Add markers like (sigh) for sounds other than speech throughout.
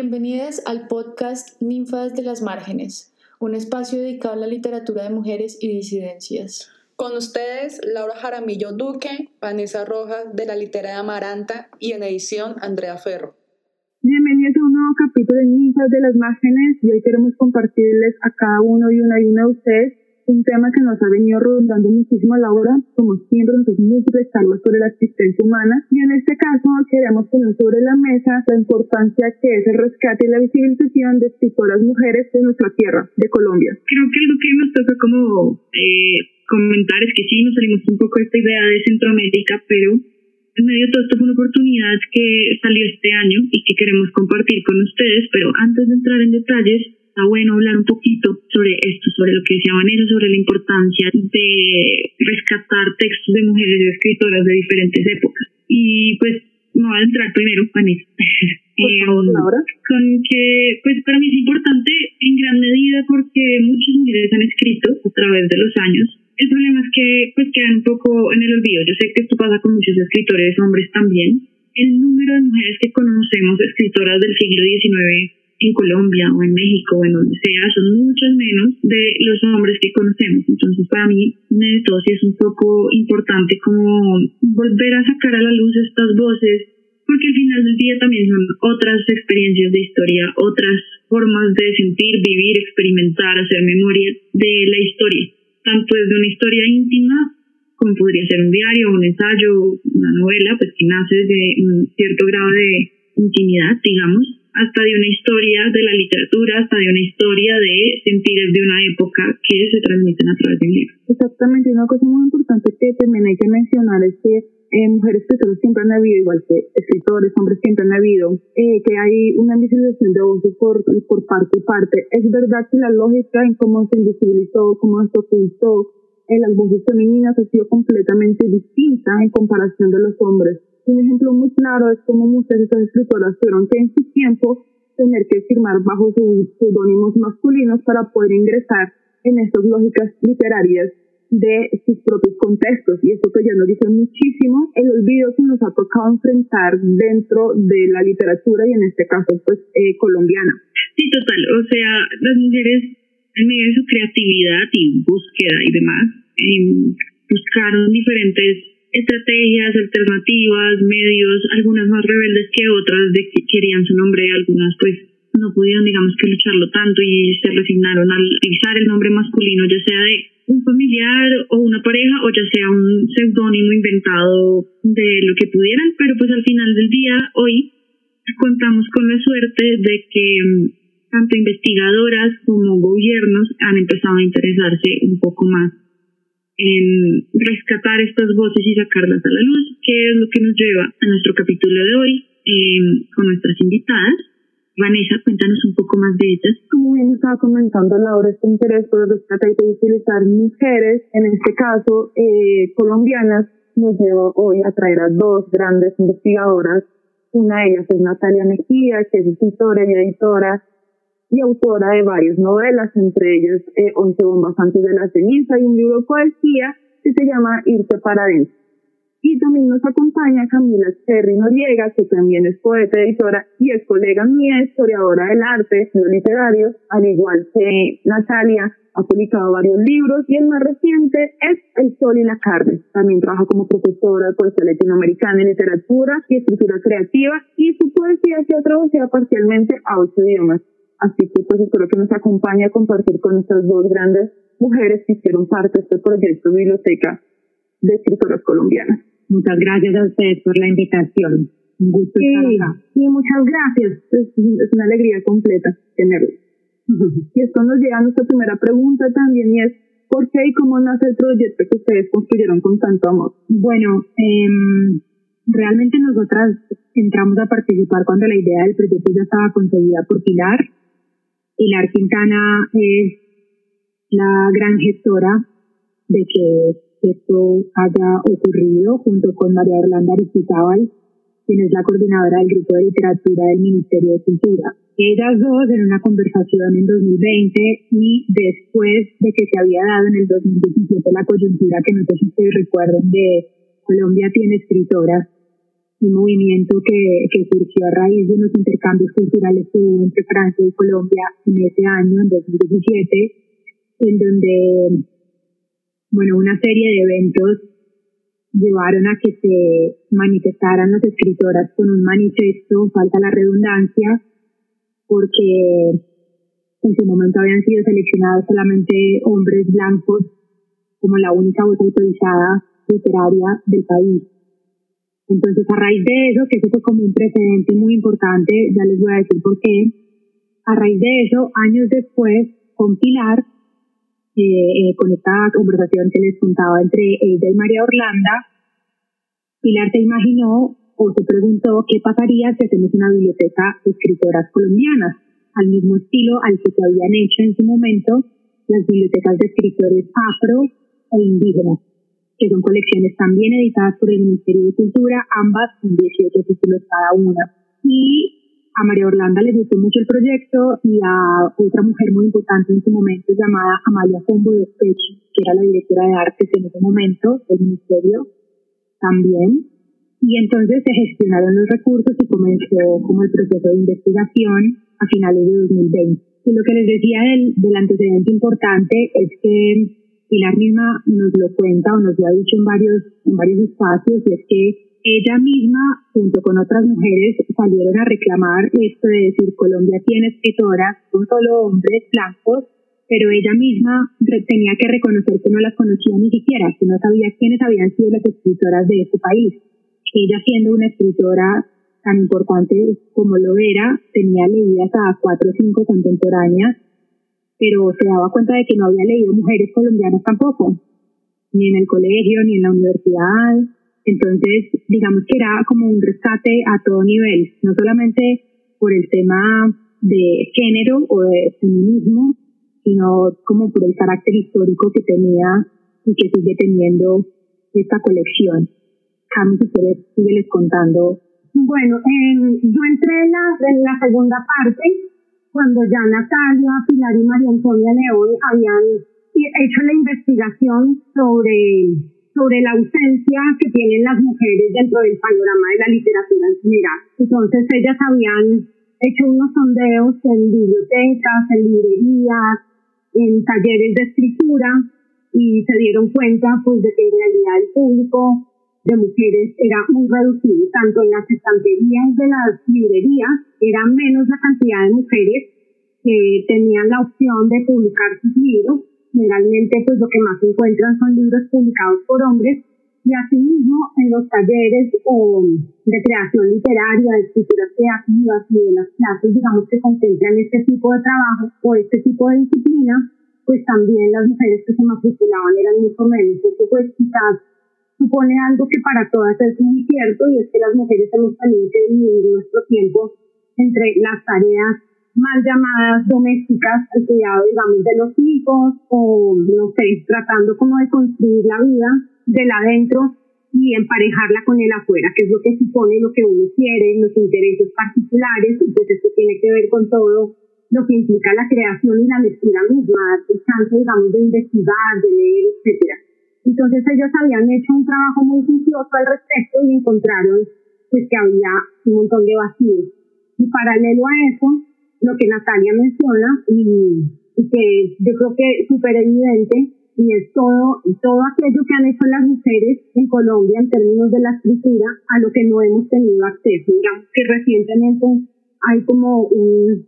Bienvenidas al podcast Ninfas de las Márgenes, un espacio dedicado a la literatura de mujeres y disidencias. Con ustedes, Laura Jaramillo Duque, Vanessa Rojas de la Litera de Amaranta y en edición Andrea Ferro. Bienvenidos a un nuevo capítulo de Ninfas de las Márgenes y hoy queremos compartirles a cada uno y una y una de ustedes un tema que nos ha venido rondando muchísimo a la hora, como siempre, nosotros múltiples charlas sobre la existencia humana, y en este caso queremos poner sobre la mesa la importancia que es el rescate y la visibilización de escritoras mujeres de nuestra tierra, de Colombia. Creo que algo que nos toca como eh, comentar es que sí, nos salimos un poco de esta idea de Centroamérica, pero en medio de todo esto fue una oportunidad que salió este año y que queremos compartir con ustedes, pero antes de entrar en detalles, está bueno hablar un poquito sobre esto, sobre lo que decía Vanessa, sobre la importancia de rescatar textos de mujeres y escritoras de diferentes épocas. Y pues me voy a entrar primero, Vanessa. (laughs) eh, con que, pues para mí es importante en gran medida porque muchas mujeres han escrito a través de los años. El problema es que pues quedan un poco en el olvido. Yo sé que esto pasa con muchos escritores, hombres también. El número de mujeres que conocemos, escritoras del siglo XIX, en Colombia o en México o en donde sea son muchas menos de los hombres que conocemos. Entonces para mí esto sí es un poco importante como volver a sacar a la luz estas voces porque al final del día también son otras experiencias de historia, otras formas de sentir, vivir, experimentar, hacer memoria de la historia, tanto desde una historia íntima como podría ser un diario, un ensayo, una novela, pues que nace de un cierto grado de intimidad, digamos, hasta de una historia de la literatura, hasta de una historia de sentires de una época que se transmiten a través de un libro. Exactamente, una cosa muy importante que también hay que mencionar es que eh, mujeres escritoras siempre han habido, igual que escritores, hombres siempre han habido, eh, que hay una invisibilización de voces por, por parte y parte. Es verdad que la lógica en cómo se invisibilizó, cómo se ocultó en las voces femeninas ha sido completamente distinta en comparación de los hombres. Un ejemplo muy claro es cómo muchas de estas escritoras tuvieron que en su tiempo tener que firmar bajo sus pseudónimos masculinos para poder ingresar en estas lógicas literarias de sus propios contextos. Y esto que ya nos dice muchísimo el olvido que nos ha tocado enfrentar dentro de la literatura y en este caso pues eh, colombiana. Sí, total. O sea, las mujeres en medio de su creatividad y búsqueda y demás, eh, buscaron diferentes estrategias, alternativas, medios, algunas más rebeldes que otras, de que querían su nombre, algunas pues no pudieron, digamos que lucharlo tanto y se resignaron al utilizar el nombre masculino, ya sea de un familiar o una pareja o ya sea un seudónimo inventado de lo que pudieran, pero pues al final del día, hoy contamos con la suerte de que mm, tanto investigadoras como gobiernos han empezado a interesarse un poco más en rescatar estas voces y sacarlas a la luz, que es lo que nos lleva a nuestro capítulo de hoy em, con nuestras invitadas. Vanessa, cuéntanos un poco más de ellas. Como bien estaba comentando Laura, este interés por rescatar y utilizar mujeres, en este caso eh, colombianas, nos lleva hoy a traer a dos grandes investigadoras. Una de ellas es Natalia Mejía, que es escritora y editora y autora de varias novelas, entre ellas eh, Once bombas antes de la ceniza y un libro de poesía que se llama Irse para adentro. Y también nos acompaña Camila Cherry Noriega, que también es poeta, editora y es colega mía, historiadora del arte, literario, al igual que Natalia, ha publicado varios libros y el más reciente es El Sol y la Carne. También trabaja como profesora de poesía latinoamericana en literatura y escritura creativa y su poesía se ha traducido parcialmente a ocho idiomas. Así que pues espero que nos acompañe a compartir con estas dos grandes mujeres que hicieron parte de este proyecto Biblioteca de Escritoras Colombianas. Muchas gracias a ustedes por la invitación. Un gusto estar acá. Sí, muchas gracias. Es, una alegría completa tenerlos. (laughs) Y esto nos llega a nuestra primera pregunta también y es ¿por qué y cómo nace el proyecto que ustedes construyeron con tanto amor? Bueno, eh, realmente nosotras entramos a participar cuando la idea del proyecto ya estaba concebida por Pilar Pilar Quintana es la gran gestora de que esto haya ocurrido junto con María Orlando Aristizábal, quien es la coordinadora del grupo de literatura del Ministerio de Cultura. Ellas dos en una conversación en 2020 y después de que se había dado en el 2017 la coyuntura que no sé si ustedes recuerdan de Colombia tiene escritoras, un movimiento que, que surgió a raíz de unos intercambios culturales que hubo entre Francia y Colombia en ese año, en 2017, en donde, bueno, una serie de eventos llevaron a que se manifestaran las escritoras con un manifiesto, falta la redundancia, porque en su momento habían sido seleccionados solamente hombres blancos como la única voz autorizada literaria del país. Entonces, a raíz de eso, que eso fue como un precedente muy importante, ya les voy a decir por qué, a raíz de eso, años después, con Pilar, eh, eh, con esta conversación que les contaba entre ella y María Orlanda, Pilar se imaginó o se preguntó qué pasaría si hacemos una biblioteca de escritoras colombianas, al mismo estilo al que se habían hecho en su momento las bibliotecas de escritores afro e indígenas que son colecciones también editadas por el Ministerio de Cultura, ambas con 18 títulos cada una. Y a María Orlanda le gustó mucho el proyecto y a otra mujer muy importante en su momento llamada Amalia Combo de Pechi, que era la directora de artes en ese momento del Ministerio también. Y entonces se gestionaron los recursos y comenzó como el proceso de investigación a finales de 2020. Y lo que les decía del, del antecedente importante es que Pilar misma nos lo cuenta o nos lo ha dicho en varios, en varios espacios, y es que ella misma, junto con otras mujeres, salieron a reclamar esto de decir Colombia tiene escritoras, no solo hombres blancos, pero ella misma tenía que reconocer que no las conocía ni siquiera, que no sabía quiénes habían sido las escritoras de este país. Ella siendo una escritora tan importante como lo era, tenía leídas a cuatro o cinco contemporáneas pero se daba cuenta de que no había leído mujeres colombianas tampoco, ni en el colegio, ni en la universidad. Entonces, digamos que era como un rescate a todo nivel, no solamente por el tema de género o de feminismo, sino como por el carácter histórico que tenía y que sigue teniendo esta colección. Cami, si ustedes les contando. Bueno, yo entré en la, en la segunda parte cuando ya Natalia, Pilar y María Antonia León habían hecho la investigación sobre, sobre la ausencia que tienen las mujeres dentro del panorama de la literatura en general. Entonces ellas habían hecho unos sondeos en bibliotecas, en librerías, en talleres de escritura y se dieron cuenta pues de que en realidad el público de mujeres era muy reducido, tanto en las estanterías de las librerías, era menos la cantidad de mujeres que tenían la opción de publicar sus libros. Generalmente, pues lo que más se encuentran son libros publicados por hombres y asimismo en los talleres o de creación literaria, de escrituras creativas y de las clases, digamos, que contemplan este tipo de trabajo o este tipo de disciplina, pues también las mujeres que se matriculaban eran mucho menos. Pues supone algo que para todas es muy cierto y es que las mujeres hemos tenido que dividir nuestro tiempo entre las tareas mal llamadas domésticas, el cuidado, digamos, de los hijos o, no sé, tratando como de construir la vida del adentro y emparejarla con el afuera, que es lo que supone lo que uno quiere, los intereses particulares, y pues esto tiene que ver con todo lo que implica la creación y la lectura misma, el chance, digamos, de investigar, de leer, etcétera. Entonces ellos habían hecho un trabajo muy juicioso al respecto y encontraron pues, que había un montón de vacíos. Y paralelo a eso, lo que Natalia menciona y, que yo creo que es súper evidente y es todo, todo aquello que han hecho las mujeres en Colombia en términos de la escritura a lo que no hemos tenido acceso. Que recientemente hay como un,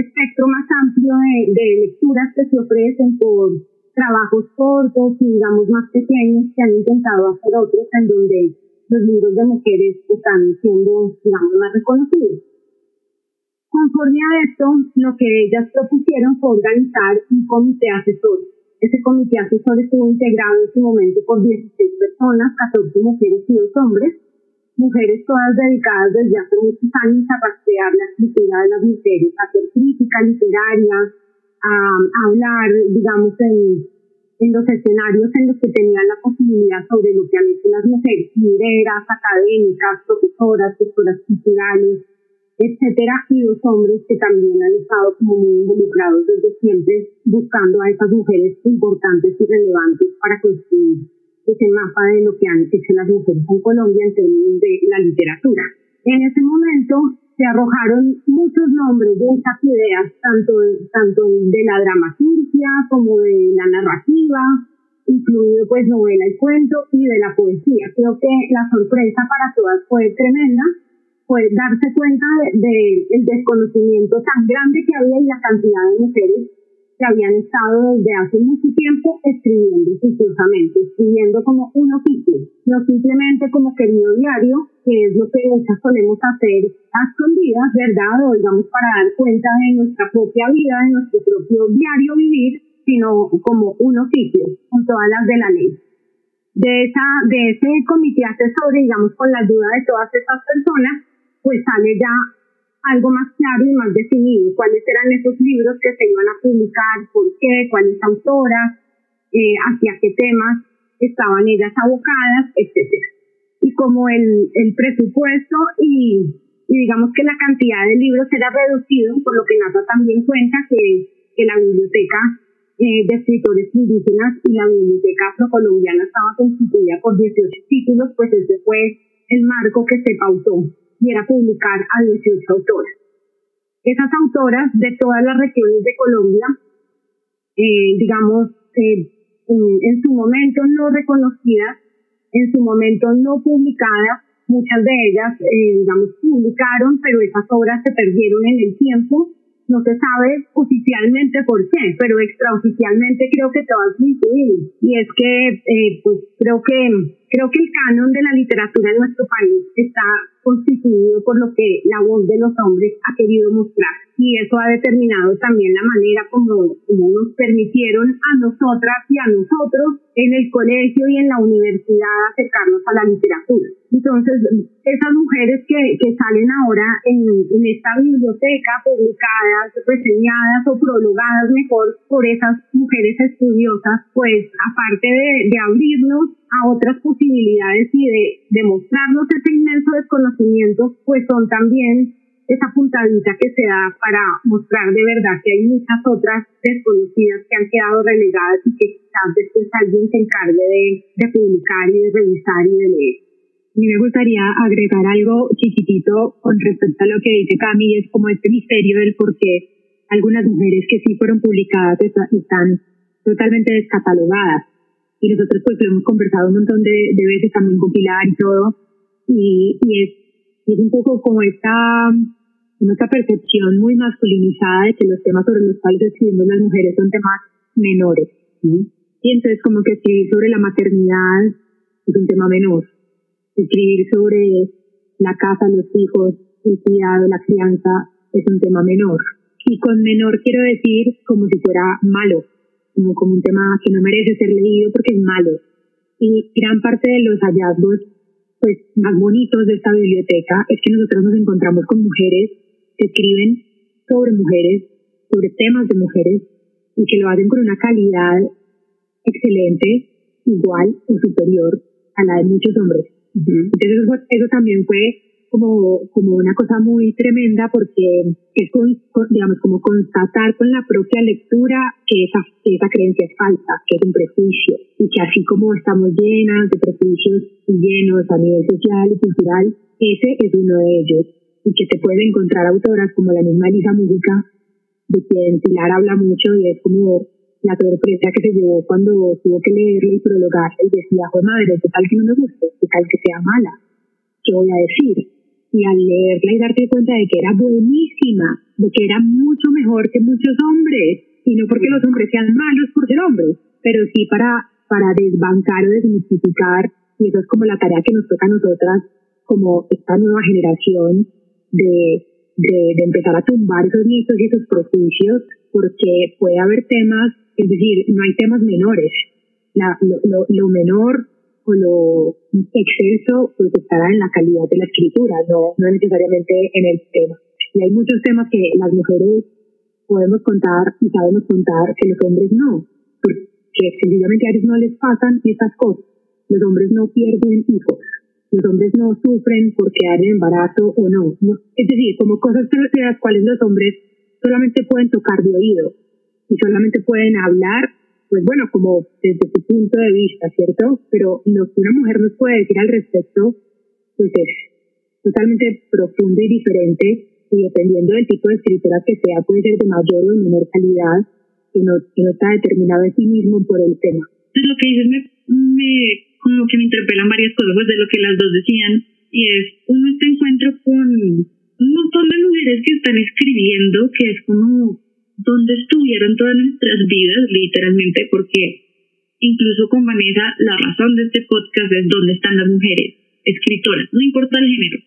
espectro más amplio de lecturas que se ofrecen por trabajos cortos y digamos más pequeños que han intentado hacer otros en donde los libros de mujeres están siendo digamos más reconocidos. Conforme a esto, lo que ellas propusieron fue organizar un comité asesor. Ese comité asesor estuvo integrado en su momento por 16 personas, 14 mujeres y 2 hombres, mujeres todas dedicadas desde hace muchos años a rastrear la escritura de las mujeres, a hacer crítica literaria, a, hablar, digamos, en, en los escenarios en los que tenían la posibilidad sobre lo que han hecho las mujeres, lideras, académicas, profesoras, doctoras culturales, etcétera, y los hombres que también han estado como muy involucrados desde siempre buscando a esas mujeres importantes y relevantes para construir ese mapa de lo que han hecho las mujeres en Colombia en términos de la literatura. En ese momento se arrojaron muchos nombres de esas ideas, tanto, tanto de la dramaturgia como de la narrativa, incluido pues novela y cuento y de la poesía. Creo que la sorpresa para todas fue tremenda, fue darse cuenta del de, desconocimiento tan grande que había y la cantidad de mujeres que habían estado desde hace mucho tiempo escribiendo juiciosamente, escribiendo como un oficio, no simplemente como querido diario, que es lo que muchas solemos hacer a escondidas, ¿verdad? O digamos para dar cuenta de nuestra propia vida, de nuestro propio diario vivir, sino como un oficio, con todas las de la ley. De, esa, de ese comité asesor, digamos, con la ayuda de todas estas personas, pues sale ya algo más claro y más definido, cuáles eran esos libros que se iban a publicar, por qué, cuáles autoras, eh, hacia qué temas estaban ellas abocadas, etcétera. Y como el, presupuesto y, digamos que la cantidad de libros era reducido, por lo que Nata también cuenta que, que la biblioteca eh, de escritores indígenas y la biblioteca afrocolombiana estaba constituida por 18 títulos, pues ese fue el marco que se pautó y era publicar a 18 autoras. Esas autoras de todas las regiones de Colombia, eh, digamos, eh, en, su momento no reconocidas, en su momento no publicadas, muchas de ellas, eh, digamos, publicaron, pero esas obras se perdieron en el tiempo no se sabe oficialmente por qué, pero extraoficialmente creo que todas coincidimos. Y es que, eh, pues creo que, creo que el canon de la literatura en nuestro país está constituido por lo que la voz de los hombres ha querido mostrar. Y eso ha determinado también la manera como, nos permitieron a nosotras y a nosotros en el colegio y en la universidad acercarnos a la literatura. Entonces, esas mujeres que, que salen ahora en, esta biblioteca publicadas, reseñadas o prologadas mejor por esas mujeres estudiosas, pues aparte de, de abrirnos a otras posibilidades y de demostrarnos ese inmenso desconocimiento, pues son también esa puntadita que se da para mostrar de verdad que hay muchas otras desconocidas que han quedado relegadas y que quizás después alguien se encargue de, de publicar y de revisar y de leer. A mí me gustaría agregar algo chiquitito con respecto a lo que dice Cami, es como este misterio del por qué algunas mujeres que sí fueron publicadas están totalmente descatalogadas. Y nosotros pues lo hemos conversado un montón de, veces también con Pilar y todo, y, y, es, es un poco como esta, esta percepción muy masculinizada de que los temas sobre los cuales escribimos las mujeres son temas menores. Y entonces como que escribir sobre la maternidad es un tema menor, escribir sobre la casa, los hijos, el cuidado, la crianza es un tema menor. Y con menor quiero decir como si fuera malo, como, como un tema que no merece ser leído porque es malo. Y gran parte de los hallazgos pues, más bonitos de esta biblioteca es que nosotros nos encontramos con mujeres que escriben sobre mujeres, sobre temas de mujeres, y que lo hacen con una calidad excelente, igual o superior a la de muchos hombres. Entonces eso, también fue como, como una cosa muy tremenda porque es, digamos, como constatar con la propia lectura que esa, esa creencia es falsa, que es un prejuicio, y que así como estamos llenas de prejuicios y llenos a nivel social y cultural, ese es uno de ellos, y que se puede encontrar autoras como la misma Elisa Música, de quien Pilar habla mucho y es como la sorpresa que se llevó cuando tuvo que leerle y prologarle y decía, joder madre, tal que no me guste, tal que sea mala, ¿qué voy a decir? y al leerla y darte cuenta de que era buenísima, de que era mucho mejor que muchos hombres, y no porque los hombres sean malos por ser hombres, pero sí para, para desbancar o desmitificar, y eso es como la tarea que nos toca a nosotras, como esta nueva generación, de, de, de empezar a tumbar esos mitos y esos prejuicios, porque puede haber temas, es decir, no hay temas menores. Lo menor o lo exceso pues estará en la calidad de la escritura, no, no necesariamente en el tema. Y hay muchos temas que las mujeres podemos contar y sabemos contar que los hombres no, porque sencillamente a ellos no les pasan estas cosas. Los hombres no pierden hijos, los hombres no sufren por quedar en embarazo o no. Es decir, como cosas de las cuales los hombres solamente pueden tocar de oído y solamente pueden hablar pues bueno, como desde su punto de vista, ¿cierto? Pero lo que una mujer nos puede decir al respecto, pues es totalmente profundo y diferente y dependiendo del tipo de escritura que sea, puede ser de mayor o de menor calidad, que no está determinado en sí mismo por el tema. Pues lo que dices me, me, como que me interpelan varias cosas pues de lo que las dos decían, y es uno este encuentro con un montón de mujeres que están escribiendo, que es como dónde estuvieron todas nuestras vidas, literalmente, porque incluso con Vanessa, la razón de este podcast es dónde están las mujeres escritoras, no importa el género,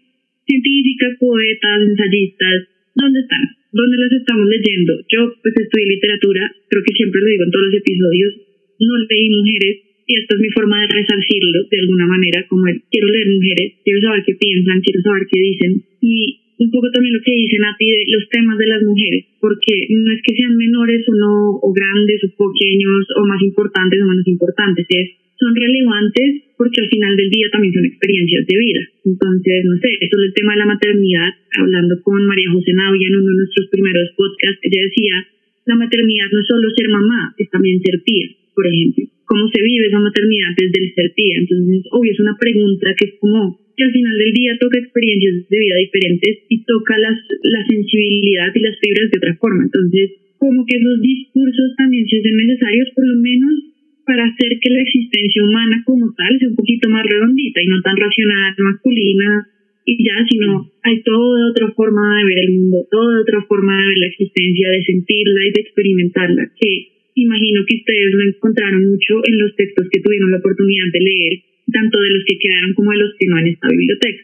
científicas, poetas, ensayistas, ¿dónde están? ¿Dónde las estamos leyendo? Yo pues estudié literatura, creo que siempre lo digo en todos los episodios, no leí mujeres y esta es mi forma de resarcirlo de alguna manera, como el, quiero leer mujeres, quiero saber qué piensan, quiero saber qué dicen y un poco también lo que dicen a de los temas de las mujeres, porque no es que sean menores o no, o grandes o pequeños, o más importantes o menos importantes, es son relevantes porque al final del día también son experiencias de vida. Entonces, no sé, eso es el tema de la maternidad, hablando con María José Navia en uno de nuestros primeros podcasts, ella decía, la maternidad no es solo ser mamá, es también ser tía, por ejemplo. ¿Cómo se vive esa maternidad desde el ser tía? Entonces, obvio, es una pregunta que es como que al final del día toca experiencias de vida diferentes y toca las, la sensibilidad y las fibras de otra forma. Entonces, como que esos discursos también se hacen necesarios, por lo menos para hacer que la existencia humana como tal sea un poquito más redondita y no tan racional, masculina y ya, sino hay toda otra forma de ver el mundo, toda otra forma de ver la existencia, de sentirla y de experimentarla, que imagino que ustedes lo encontraron mucho en los textos que tuvieron la oportunidad de leer, tanto de los que quedaron como de los que no en esta biblioteca,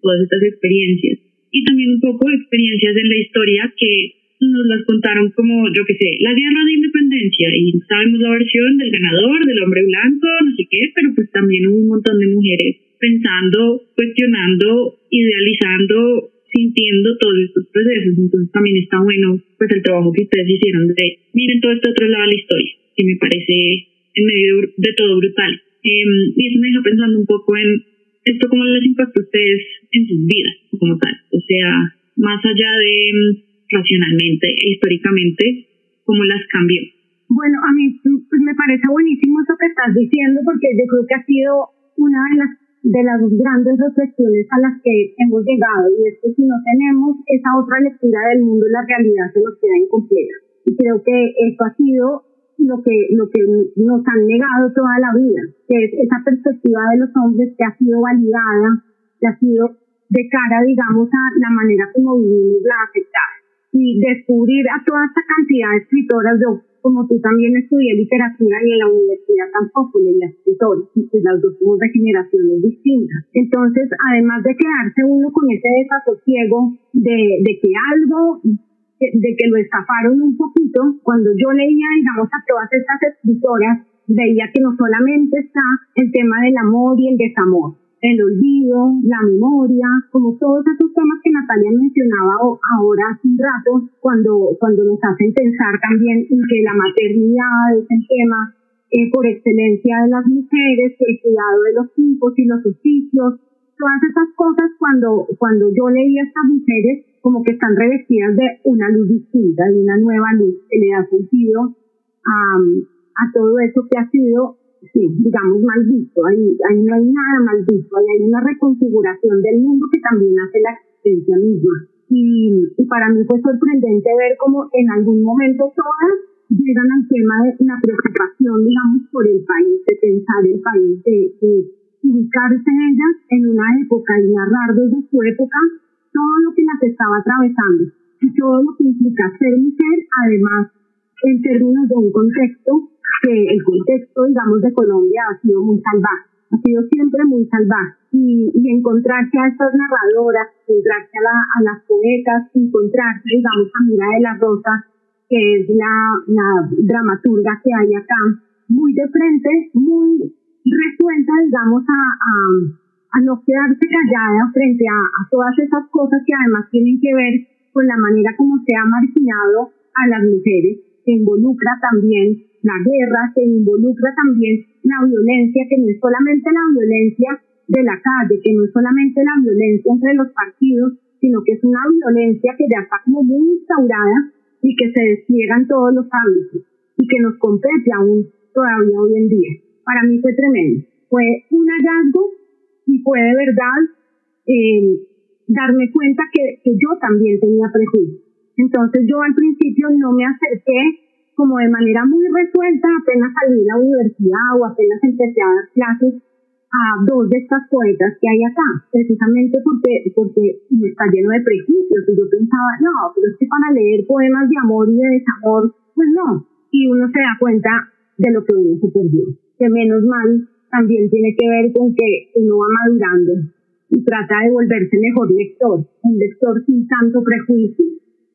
todas estas experiencias. Y también un poco experiencias en la historia que nos las contaron como, yo qué sé, la guerra de independencia y sabemos la versión del ganador, del hombre blanco, no sé qué, pero pues también hubo un montón de mujeres pensando, cuestionando, idealizando, sintiendo todos estos procesos. Entonces también está bueno pues el trabajo que ustedes hicieron de miren todo este otro lado de la historia, que me parece en medio de todo brutal. Em, y eso me deja pensando un poco en esto cómo les impactó a ustedes en sus vidas como tal. O sea, más allá de racionalmente e históricamente, cómo las cambió. Bueno, a mí pues, me parece buenísimo eso que estás diciendo porque yo creo que ha sido una de las de las grandes reflexiones a las que hemos llegado y es que si no tenemos esa otra lectura del mundo, la realidad se nos queda incompleta. Y creo que esto ha sido lo que, lo que nos han negado toda la vida, que es esa perspectiva de los hombres que ha sido validada, que ha sido de cara, digamos, a la manera como vivimos la afectada y descubrir a toda esta cantidad de escritoras. Yo, como tú también estudié literatura y en la universidad tampoco leía escritores, pues las dos somos de generaciones distintas. Entonces, además de quedarse uno con ese desasosiego de, de que algo de que lo estafaron un poquito, cuando yo leía, digamos, a todas estas escritoras, veía que no solamente está el tema del amor y el desamor, el olvido, la memoria, como todos esos temas que Natalia mencionaba ahora hace un rato, cuando, cuando nos hacen pensar también en que la maternidad es el tema eh, por excelencia de las mujeres, el cuidado de los hijos y los oficios, todas esas cosas cuando, cuando yo leí a estas mujeres como que están revestidas de una luz distinta, de una nueva luz que le da sentido a, a todo eso que ha sido sí, digamos, mal visto. Ahí, ahí no hay nada mal. Ahí hay una reconfiguración del mundo que también hace la existencia misma. Y, y para mí fue sorprendente ver cómo en algún momento todas llegan al tema de la preocupación, digamos, por el país, de pensar el país, de ubicarse ellas en una época y narrar desde su época todo lo que las estaba atravesando y todo lo que implica ser mujer, además, en términos de un contexto que el contexto, digamos, de Colombia ha sido muy salvaje, ha sido siempre muy salvaje. Y, y encontrarse a estas narradoras, encontrarse a, las poetas, encontrarse, digamos, a Mira de la Rosa, que es la dramaturga que hay acá, muy de frente, muy resuelta, digamos, a, a, a no quedarse callada frente a, todas esas cosas que además tienen que ver con la manera como se ha marginado a las mujeres, que involucra también la guerra, se involucra también la violencia, que no es solamente la violencia de la calle, que no es solamente la violencia entre los partidos, sino que es una violencia que ya está como muy instaurada y que se despliega en todos los ámbitos y que nos compete aún todavía hoy en día. Para mí fue tremendo. Fue un hallazgo y fue de verdad eh, darme cuenta que, que yo también tenía prejuicios. Entonces yo al principio no me acerqué como de manera muy resuelta, apenas salí de la universidad o apenas empecé a dar clases a dos de estas poetas que hay acá, precisamente porque, porque está lleno de prejuicios y yo pensaba, no, pero es que para leer poemas de amor y de desamor, pues no, y uno se da cuenta de lo que uno se perdió, que menos mal también tiene que ver con que uno va madurando y trata de volverse mejor lector, un lector sin tanto prejuicio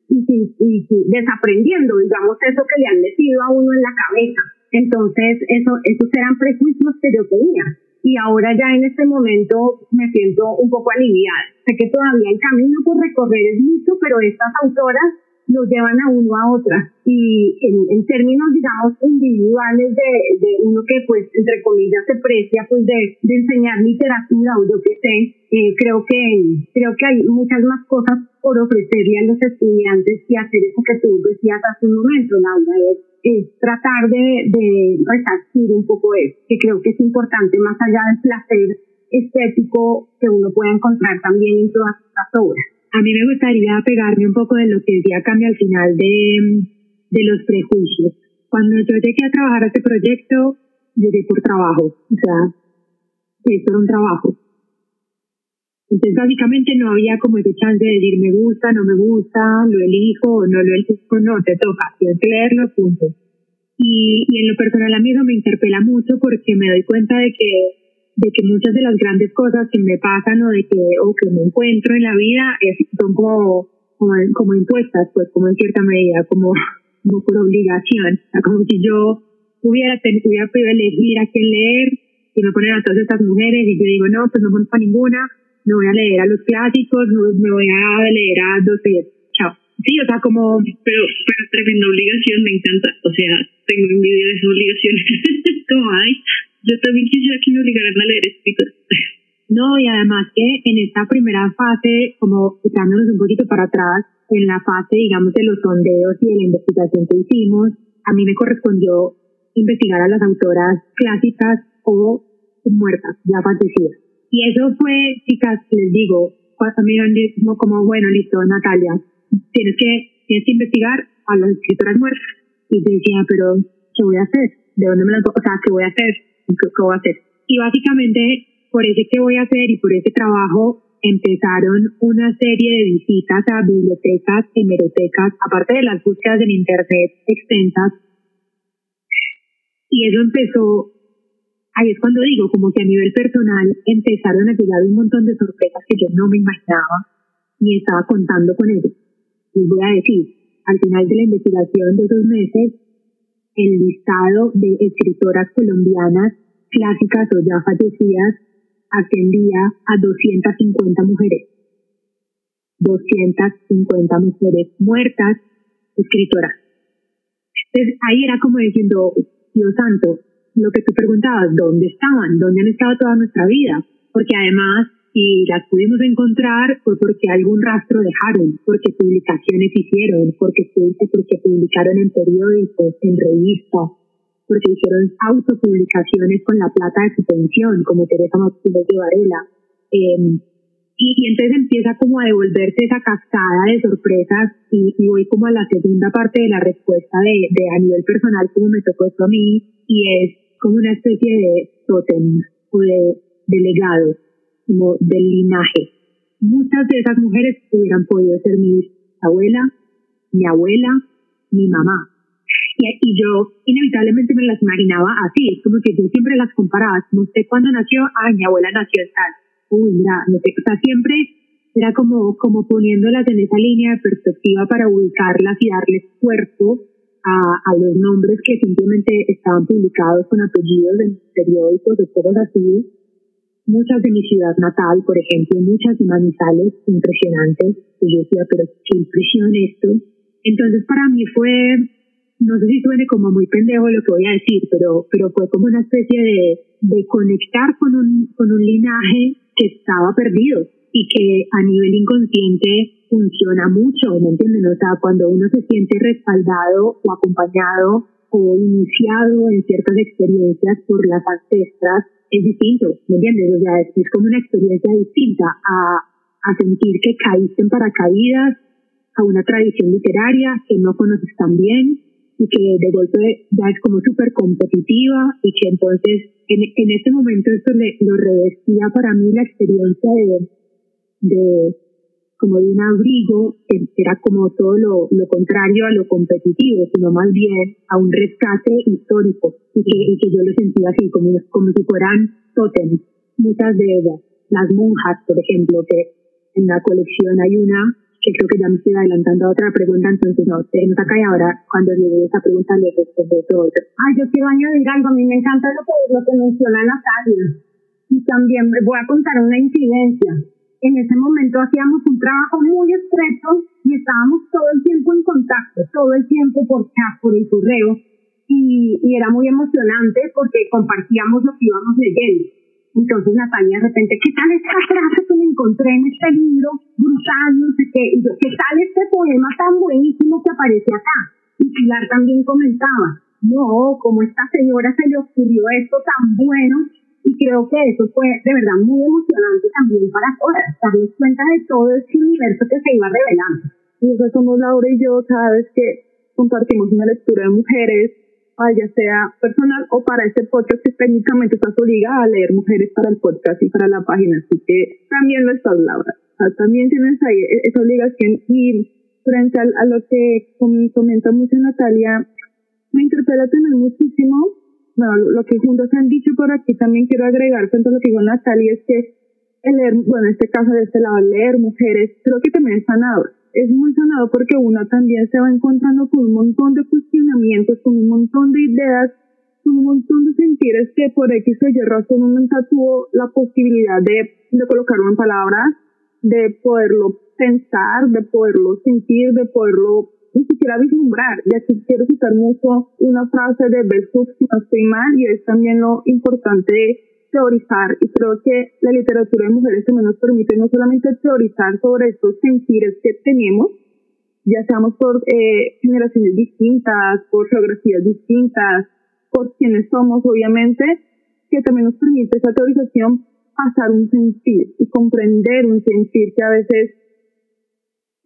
y, desaprendiendo, digamos, eso que le han metido a uno en la cabeza. Entonces, eso, esos eran prejuicios que yo tenía. Y ahora ya en este momento me siento un poco aliviada. Sé que todavía el camino por recorrer es mucho, pero estas autoras nos llevan a uno a otra. Y en, términos, digamos, individuales de, de, uno que, pues, entre comillas, se precia, pues, de, de enseñar literatura o yo que sé, eh, creo que creo que hay muchas más cosas por ofrecerle a los estudiantes y hacer eso que tú decías hace un momento, Laura, es, es tratar de, de resarcir un poco eso, que creo que es importante más allá del placer estético que uno pueda encontrar también en todas estas obras. A mí me gustaría pegarme un poco de lo que decía Cambia al final de, de los prejuicios. Cuando yo llegué a trabajar a este proyecto, llegué por trabajo. O sea, esto era un trabajo. Entonces, básicamente no había como ese chance de decir me gusta, no me gusta, lo elijo o no lo elijo, no, te toca, tienes que leerlo, punto. Y, y en lo personal a mí me interpela mucho porque me doy cuenta de que de que muchas de las grandes cosas que me pasan o de que o que me encuentro en la vida es, son como, como, impuestas, pues como en cierta medida, como, como por obligación, como si yo hubiera, hubiera podido elegir a quién leer y me ponen a todas estas mujeres y yo digo, no, pues no conozco a ninguna, me voy a leer a los clásicos, me voy a leer a Dostoyevsky. Sí, o sea, como... Pero, pero tremenda obligación, me encanta, o sea, tengo envidia de esa obligación, (laughs) como hay, yo también quisiera que me obligaran a leer escritos. (laughs) No, y además que en esta primera fase, como echándonos un poquito para atrás, en la fase, digamos, de los sondeos y de la investigación que hicimos, a mí me correspondió investigar a las autoras clásicas o muertas, ya fallecidas. Y eso fue, chicas, les digo, cuando me dijeron como, bueno, listo, Natalia, tienes que, tienes que investigar a las escritoras muertas. Y yo decía, pero, ¿qué voy a hacer? ¿De dónde me las, o sea, qué voy a hacer? qué voy a hacer. Y básicamente, por ese qué voy a hacer y por ese trabajo, empezaron una serie de visitas a bibliotecas, hemerotecas, aparte de las búsquedas en Internet extensas. Y eso empezó, ahí es cuando digo, como que a nivel personal empezaron a llegar un montón de sorpresas que yo no me imaginaba ni estaba contando con ellos. Les voy a decir, al final de la investigación de esos meses, el listado de escritoras colombianas clásicas o ya fallecidas ascendía a 250 mujeres. 250 mujeres muertas, escritoras. Entonces ahí era como diciendo, Dios santo, lo que tú preguntabas, ¿dónde estaban? ¿Dónde han estado toda nuestra vida? Porque además y las pudimos encontrar fue porque algún rastro dejaron, porque publicaciones hicieron, porque, porque publicaron en periódicos, en revistas, porque hicieron autopublicaciones con la plata de su pensión, como Teresa Martínez de Varela. Em, y, entonces empieza como a devolverse esa cascada de sorpresas y, voy como a la segunda parte de la respuesta de, de a nivel personal como me tocó esto a mí y es como una especie de totem o de legado como del linaje. Muchas de esas mujeres hubieran podido ser mi abuela, mi abuela, mi mamá. Y, yo inevitablemente me las imaginaba así, como que yo siempre las comparaba, como usted cuando nació, ay, mi abuela nació tal. Uy, mira, no sé, o sea, siempre era como, como poniéndolas en esa línea de perspectiva para ubicarlas y darles cuerpo a, a los nombres que simplemente estaban publicados con apellidos en periódicos de cosas así muchas de mi ciudad natal, por ejemplo, muchas de Manizales impresionantes, y yo decía, pero qué impresión esto. Entonces para mí fue, no sé si suene como muy pendejo lo que voy a decir, pero, pero fue como una especie de, de conectar con un, con un linaje que estaba perdido y que a nivel inconsciente funciona mucho, ¿me entienden? O sea, cuando uno se siente respaldado o acompañado o iniciado en ciertas experiencias por las ancestras es distinto, ¿me entiendes? O sea, es, como una experiencia distinta a, a sentir que caíste en paracaídas a una tradición literaria que no conoces tan bien y que de golpe ya es como súper competitiva y que entonces en, en este momento esto le, lo revestía para mí la experiencia de, de como de un abrigo que era como todo lo, lo contrario a lo competitivo, sino más bien a un rescate histórico y que, y que yo lo sentía así, como, como si fueran tótems. Muchas de ellas, las monjas, por ejemplo, que en la colección hay una que creo que ya me estoy adelantando a otra pregunta, entonces no, tenemos acá y ahora cuando llegue esa pregunta le respondo todo. Ay, yo quiero añadir algo, a mí me encanta lo que, lo que menciona Natalia. Y también voy a contar una incidencia. En ese momento hacíamos un trabajo muy estrecho y estábamos todo el tiempo en contacto, todo el tiempo por chat, por el correo, y, era muy emocionante porque compartíamos lo que íbamos leyendo. Entonces Natalia de repente, ¿qué tal esta frase que me encontré en este libro brutal, no sé qué? Y yo, ¿qué tal este poema tan buenísimo que aparece acá? Y Pilar también comentaba, no, como esta señora se le ocurrió esto tan bueno, y creo que eso fue de verdad muy emocionante también para todas, darnos cuenta de todo este universo que se iba revelando. Eso somos Laura y yo cada vez que compartimos una lectura de mujeres, ya sea personal o para este podcast que técnicamente estás obligada a leer mujeres para el podcast y para la página, así que también lo estás, Laura. también tienes ahí esa obligación y frente a, lo que comenta mucho Natalia, me interpela tener muchísimo, bueno, lo que juntos han dicho por aquí, también quiero agregar frente a lo que dijo Natalia, es que el leer, bueno, en este caso de este lado, leer mujeres, creo que también es sanador. Es muy sanado porque uno también se va encontrando con un montón de cuestionamientos, con un montón de ideas, con un montón de sentires que por X o Y razón uno nunca tuvo la posibilidad de, de colocarlo en palabras, de poderlo pensar, de poderlo sentir, de poderlo ni siquiera vislumbrar. Y aquí quiero citar mucho una frase de Hooks, si no estoy mal, y es también lo importante teorizar y creo que la literatura de mujeres también nos permite no solamente teorizar sobre estos sentires que tenemos, ya seamos por eh, generaciones distintas, por geografías distintas, por quienes somos, obviamente, que también nos permite esa teorización pasar un sentir y comprender un sentir que a veces,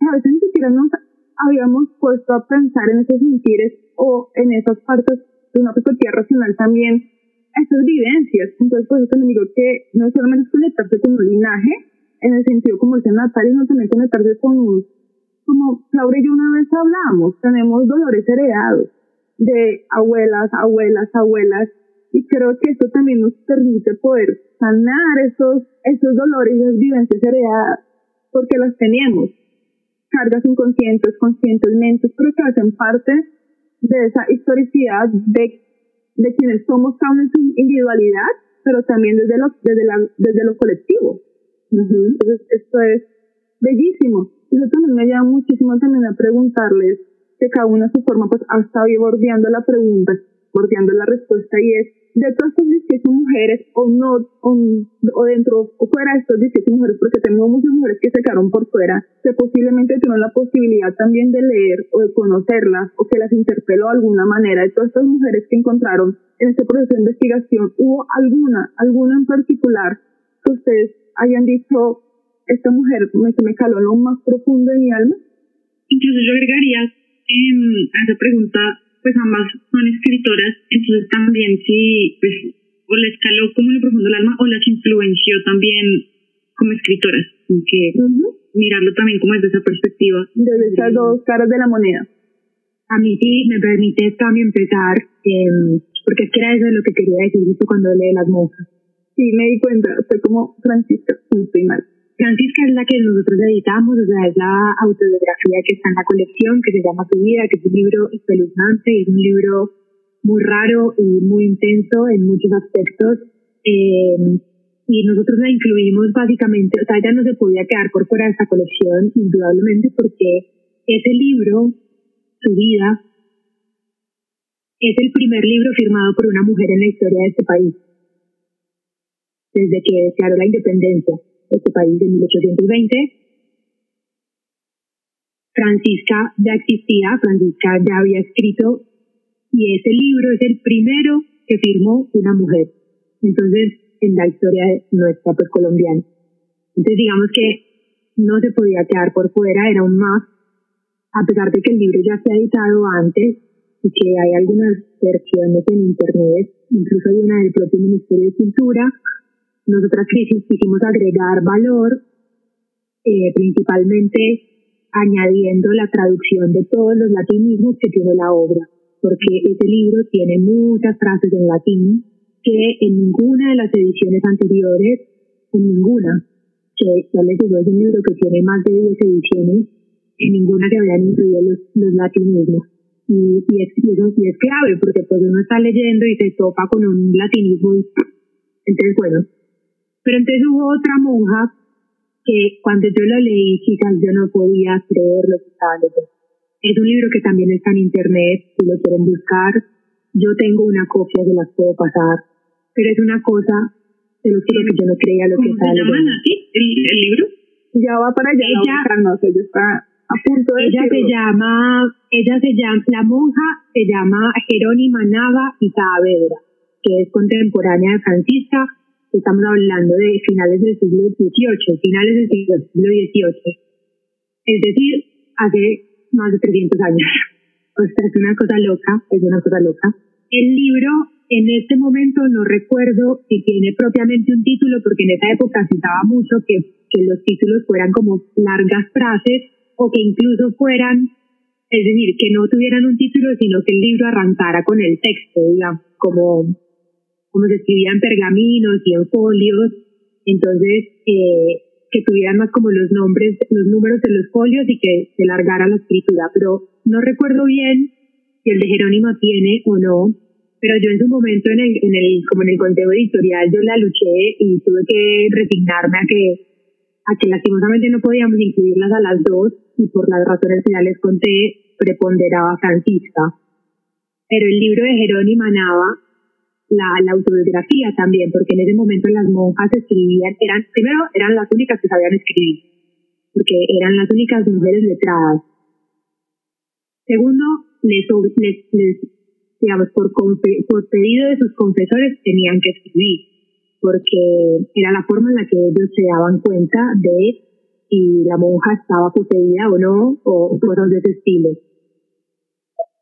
a veces ni siquiera nos habíamos puesto a pensar en esos sentires o en esas partes de una perspectiva racional también esas vivencias. Entonces, por eso también digo que no solamente es conectarse con un linaje, en el sentido como dice Natalia, sino también conectarse con como Laura y yo una vez hablamos, tenemos dolores heredados de abuelas, abuelas, abuelas, y creo que esto también nos permite poder sanar esos, esos dolores, esas vivencias heredadas, porque las tenemos, cargas inconscientes, conscientemente, pero que hacen parte de esa historicidad de de quienes somos cada uno en su individualidad, pero también desde lo, desde la, desde lo colectivo. Entonces, esto es bellísimo. Eso también me llama muchísimo también a preguntarles, que cada uno a su forma, pues ha estado bordeando la pregunta, bordeando la respuesta, y es, de todas estas 18 mujeres, o no, o, o, dentro, o fuera de estas 18 mujeres, porque tenemos muchas mujeres que se quedaron por fuera, que posiblemente tuvieron la posibilidad también de leer o de conocerlas, o que las interpeló de alguna manera, de todas estas mujeres que encontraron en este proceso de investigación, ¿hubo alguna, alguna en particular que ustedes hayan dicho, esta mujer me, me caló lo más profundo de mi alma? Incluso yo agregaría eh, a esa pregunta pues ambas son escritoras, entonces también sí, pues o les caló como en lo profundo del alma o las influenció también como escritoras, que mirarlo también como desde esa perspectiva. Desde esas dos caras de la moneda. A mí sí me permite también empezar, eh, porque es que era eso lo que quería decir justo cuando lee las monjas. Sí, me di cuenta, fue como Francisca, estoy mal. Francisca es la que nosotros editamos, o sea, es la autobiografía que está en la colección, que se llama Tu vida, que es un libro espeluznante, es un libro muy raro y muy intenso en muchos aspectos. Eh, y nosotros la incluimos básicamente, o sea, ella no se podía quedar por fuera de esta colección, indudablemente, porque ese libro, Su vida, es el primer libro firmado por una mujer en la historia de este país, desde que declaró la independencia este país en 1820. Francisca ya existía, Francisca ya había escrito y ese libro es el primero que firmó una mujer. Entonces, en la historia de nuestra pues, colombiana. Entonces, digamos que no se podía quedar por fuera, era un más, a pesar de que el libro ya se ha editado antes y que hay algunas versiones en internet, incluso hay una del propio Ministerio de Cultura, nosotras quisimos agregar valor, eh, principalmente añadiendo la traducción de todos los latinismos que tiene la obra, porque ese libro tiene muchas frases en latín que en ninguna de las ediciones anteriores, en ninguna, que ya les digo, es un libro que tiene más de 10 ediciones, en ninguna se habían incluido los, los latinismos. Y, y, es, y, eso sí es clave, porque pues uno está leyendo y se topa con un latinismo. Entonces, bueno. Pero entonces hubo otra monja que cuando yo lo leí quizás yo no podía creer lo que estaba leyendo. Es un libro que también está en internet, si lo quieren buscar. Yo tengo una copia, se las puedo pasar. Pero es una cosa, se lo quiero que yo no creía lo que estaba leyendo. ¿Cómo se llama ¿El, ¿El, libro? Ya va para allá, ella, no sé, ella está a punto de Ella se llama, ella se llama, la monja se llama Jerónima Nava y Saavedra, que es contemporánea de Francisca, estamos hablando de finales del siglo XVIII, finales del siglo XVIII, es decir, hace más de 300 años. (laughs) O sea, es una cosa loca, es una cosa loca. El libro, en este momento no recuerdo si tiene propiamente un título, porque en esa época se usaba mucho que, que los títulos fueran como largas frases o que incluso fueran, es decir, que no tuvieran un título, sino que el libro arrancara con el texto, digamos, como como se escribían pergaminos y en folios, entonces eh, que tuvieran más como los nombres, los números de los folios y que se largara la escritura, pero no recuerdo bien si el de Jerónimo tiene o no, pero yo en su momento en el, en el, como en el consejo editorial yo la luché y tuve que resignarme a que, a que lastimosamente no podíamos incluirlas a las dos y por las razones que ya les conté preponderaba Francisca. Pero el libro de Jerónimo Nava la, la, autobiografía también, porque en ese momento las monjas escribían, eran, primero eran las únicas que sabían escribir, porque eran las únicas mujeres letradas. Segundo, les, les, digamos, por, por pedido de sus confesores tenían que escribir, porque era la forma en la que ellos se daban cuenta de si la monja estaba poseída o no, o cosas de ese estilo.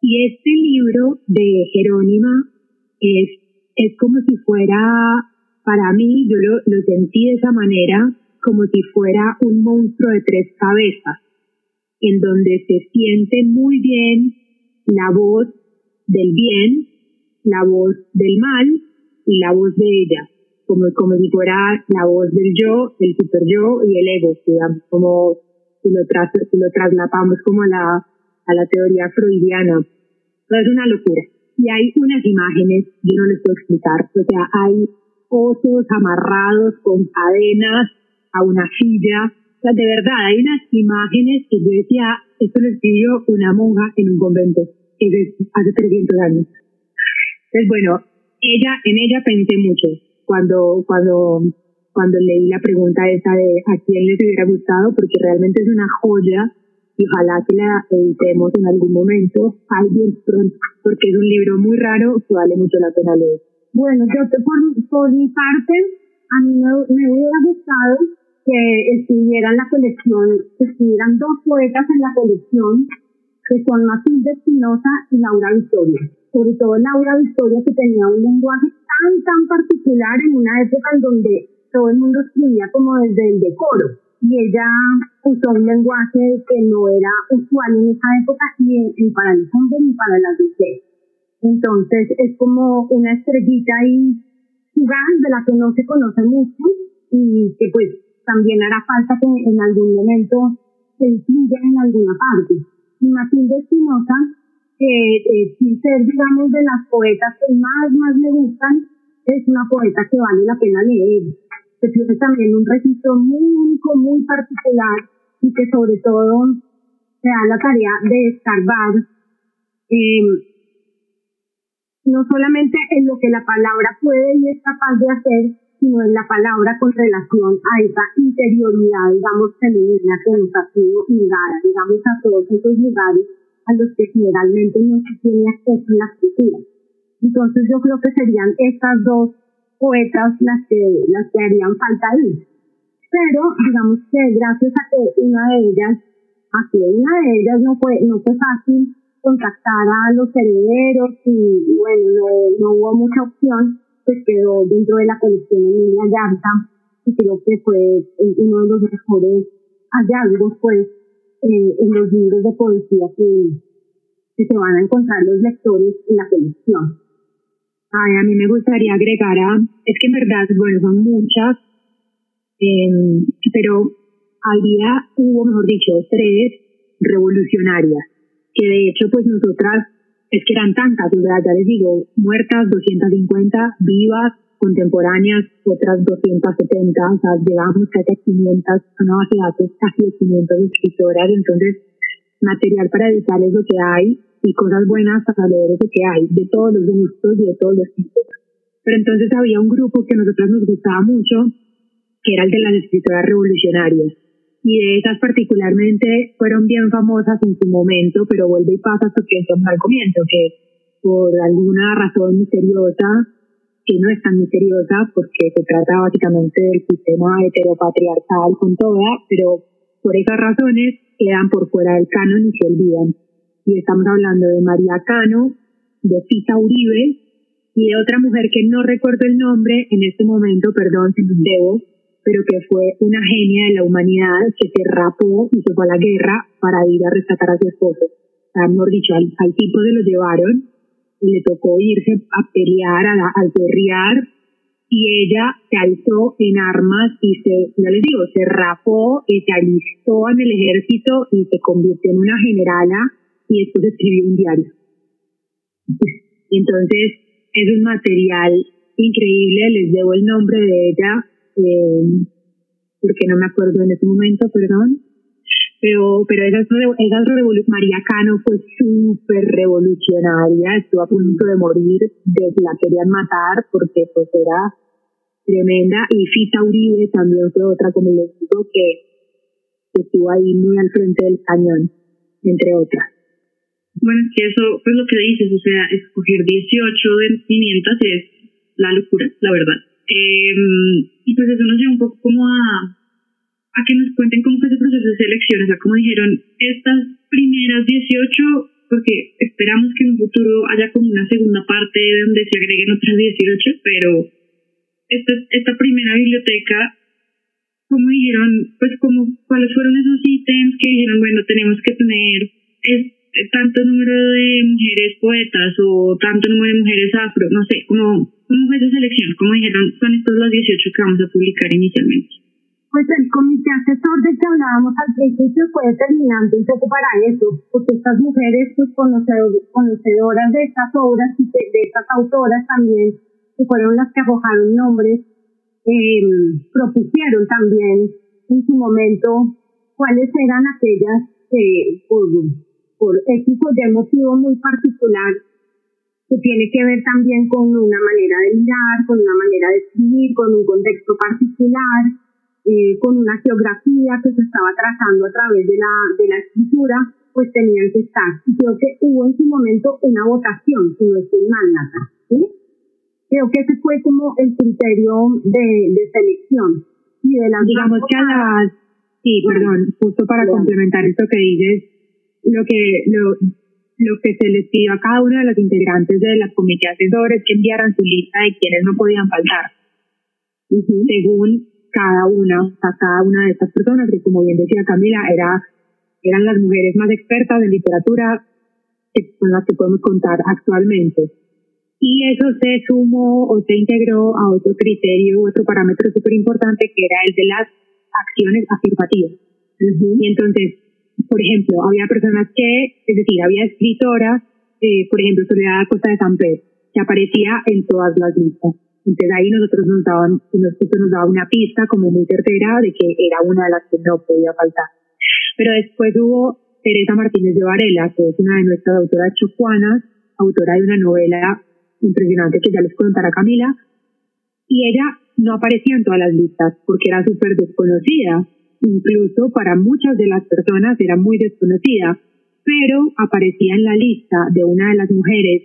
Y este libro de Jerónima es es como si fuera, para mí, yo lo, sentí de esa manera, como si fuera un monstruo de tres cabezas, en donde se siente muy bien la voz del bien, la voz del mal y la voz de ella, como, como si fuera la voz del yo, el super yo y el ego, digamos, como si lo, tras, traslapamos como a la, a la teoría freudiana. es una locura y hay unas imágenes, yo no les puedo explicar, o sea, hay osos amarrados con cadenas a una silla, o sea, de verdad, hay unas imágenes que yo decía, esto lo escribió una monja en un convento, que hace 300 años. Entonces, bueno, ella, en ella pensé mucho cuando, cuando, cuando leí la pregunta esa de a quién les hubiera gustado, porque realmente es una joya y ojalá que la editemos en algún momento, alguien pronto, porque es un libro muy raro que vale mucho la pena leer. Bueno, yo por, por mi parte, a mí me, me hubiera gustado que estuvieran la colección, que estuvieran dos poetas en la colección, que son Matilde Espinosa y Laura Victoria. Sobre todo Laura Victoria, que tenía un lenguaje tan, tan particular en una época en donde todo el mundo escribía como desde el decoro y ella usó un lenguaje que no era usual en esa época ni, para el hombres ni para las mujeres. Entonces es como una estrellita ahí fugaz de la que no se conoce mucho y que pues también hará falta que en algún momento se incluya en alguna parte. Y Matilde Espinosa, eh, sin ser digamos de las poetas que más, más me gustan, es una poeta que vale la pena leer que tiene también un registro muy único, muy particular y que sobre todo se da la tarea de escarbar eh, no solamente en lo que la palabra puede y es capaz de hacer, sino en la palabra con relación a esa interioridad, digamos, femenina que nos ha sido ligada, digamos, a todos esos lugares a los que generalmente no se tiene acceso en la cultura. Entonces yo creo que serían estas dos poetas las que, las que harían falta ahí. Pero digamos que gracias a que una de ellas, a que una de ellas no fue, no fue fácil contactar a los herederos y, bueno, no, no, hubo mucha opción, pues quedó dentro de la colección de Emilia Yarta y creo que fue uno de los mejores hallazgos pues eh, en los libros de poesía que, que se van a encontrar los lectores en la colección. Ay, a mí me gustaría agregar a, es que en verdad, bueno, son muchas, eh, pero había, hubo, mejor dicho, tres revolucionarias, que de hecho, pues nosotras, es que eran tantas, o ya les digo, muertas 250, vivas, contemporáneas, otras 270, o sea, llegamos casi a 500, una base de datos casi de 500 escritoras, entonces, material para editar es lo que hay, y cosas buenas para leer eso que hay, de todos los gustos y de todos los tipos. Pero entonces había un grupo que a nosotros nos gustaba mucho, que era el de las escritoras revolucionarias. Y de esas particularmente fueron bien famosas en su momento, pero vuelve y pasa su que al comienzo, que por alguna razón misteriosa, que no es tan misteriosa porque se trata básicamente del sistema heteropatriarcal con toda, pero por esas razones quedan por fuera del canon y se olvidan y estamos hablando de María Cano, de Fita Uribe y de otra mujer que no recuerdo el nombre en este momento, perdón si los debo, pero que fue una genia de la humanidad que se rapó y se fue a la guerra para ir a rescatar a su esposo. Mejor dicho, al, tipo se lo llevaron y le tocó irse a pelear, a, a guerrear y ella se alzó en armas y se, ya les digo, se rapó y se alistó en el ejército y se convirtió en una generala y después escribió un diario. Entonces, es un material increíble, les debo el nombre de ella, eh, porque no me acuerdo en ese momento, perdón, pero, pero esa, esa María Cano fue súper revolucionaria, estuvo a punto de morir, la querían matar porque pues era tremenda, y Fita Uribe también fue otra, como les digo, que estuvo ahí muy al frente del cañón, entre otras. Bueno, es que eso, pues lo que dices, o sea, escoger 18 de 500 es la locura, la verdad. Eh, y pues eso nos lleva un poco como a, a que nos cuenten cómo fue ese proceso de selección, o sea, como dijeron, estas primeras 18, porque esperamos que en un futuro haya como una segunda parte donde se agreguen otras 18, pero esta, esta primera biblioteca, como dijeron, pues como cuáles fueron esos ítems que dijeron, bueno, tenemos que tener tanto número de mujeres poetas o tanto número de mujeres afro, no sé, ¿cómo, cómo fue esa selección? ¿Cómo dijeron, son estos los 18 que vamos a publicar inicialmente? Pues el comité asesor del que hablábamos al principio fue determinante un poco para eso, porque estas mujeres, pues conocedoras de estas obras y de, estas autoras también, que fueron las que arrojaron nombres, eh, propusieron también en su momento cuáles eran aquellas que por X o Y motivo muy particular que tiene que ver también con una manera de mirar, con una manera de escribir, con un contexto particular, eh, con una geografía que se estaba trazando a través de la, de la escritura, pues tenían que estar. Y creo que hubo en su momento una votación, si no estoy mal, Nata. ¿sí? Creo que ese fue como el criterio de, de selección. Y de Digamos que a las... Sí, perdón, justo para complementar esto que dices, lo que, lo, lo que se les pidió a cada uno de los integrantes de la comité asesor es que enviaran su lista de quienes no podían faltar. Según cada una, o cada una de estas personas, que como bien decía Camila, era, eran las mujeres más expertas en literatura con las que podemos contar actualmente. Y eso se sumó o se integró a otro criterio, otro parámetro súper importante que era el de las acciones afirmativas. Y entonces, por ejemplo, había personas que, es decir, había escritoras, eh, por ejemplo, Soledad Costa de San Pedro, que aparecía en todas las listas. Entonces ahí nosotros nos daban, nosotros nos daba una pista como muy certera de que era una de las que no podía faltar. Pero después hubo Teresa Martínez de Varela, que es una de nuestras autoras chocuanas, autora de una novela impresionante que ya les contará Camila, y ella no aparecía en todas las listas porque era súper desconocida incluso para muchas de las personas era muy desconocida. pero aparecía en la lista de una de las mujeres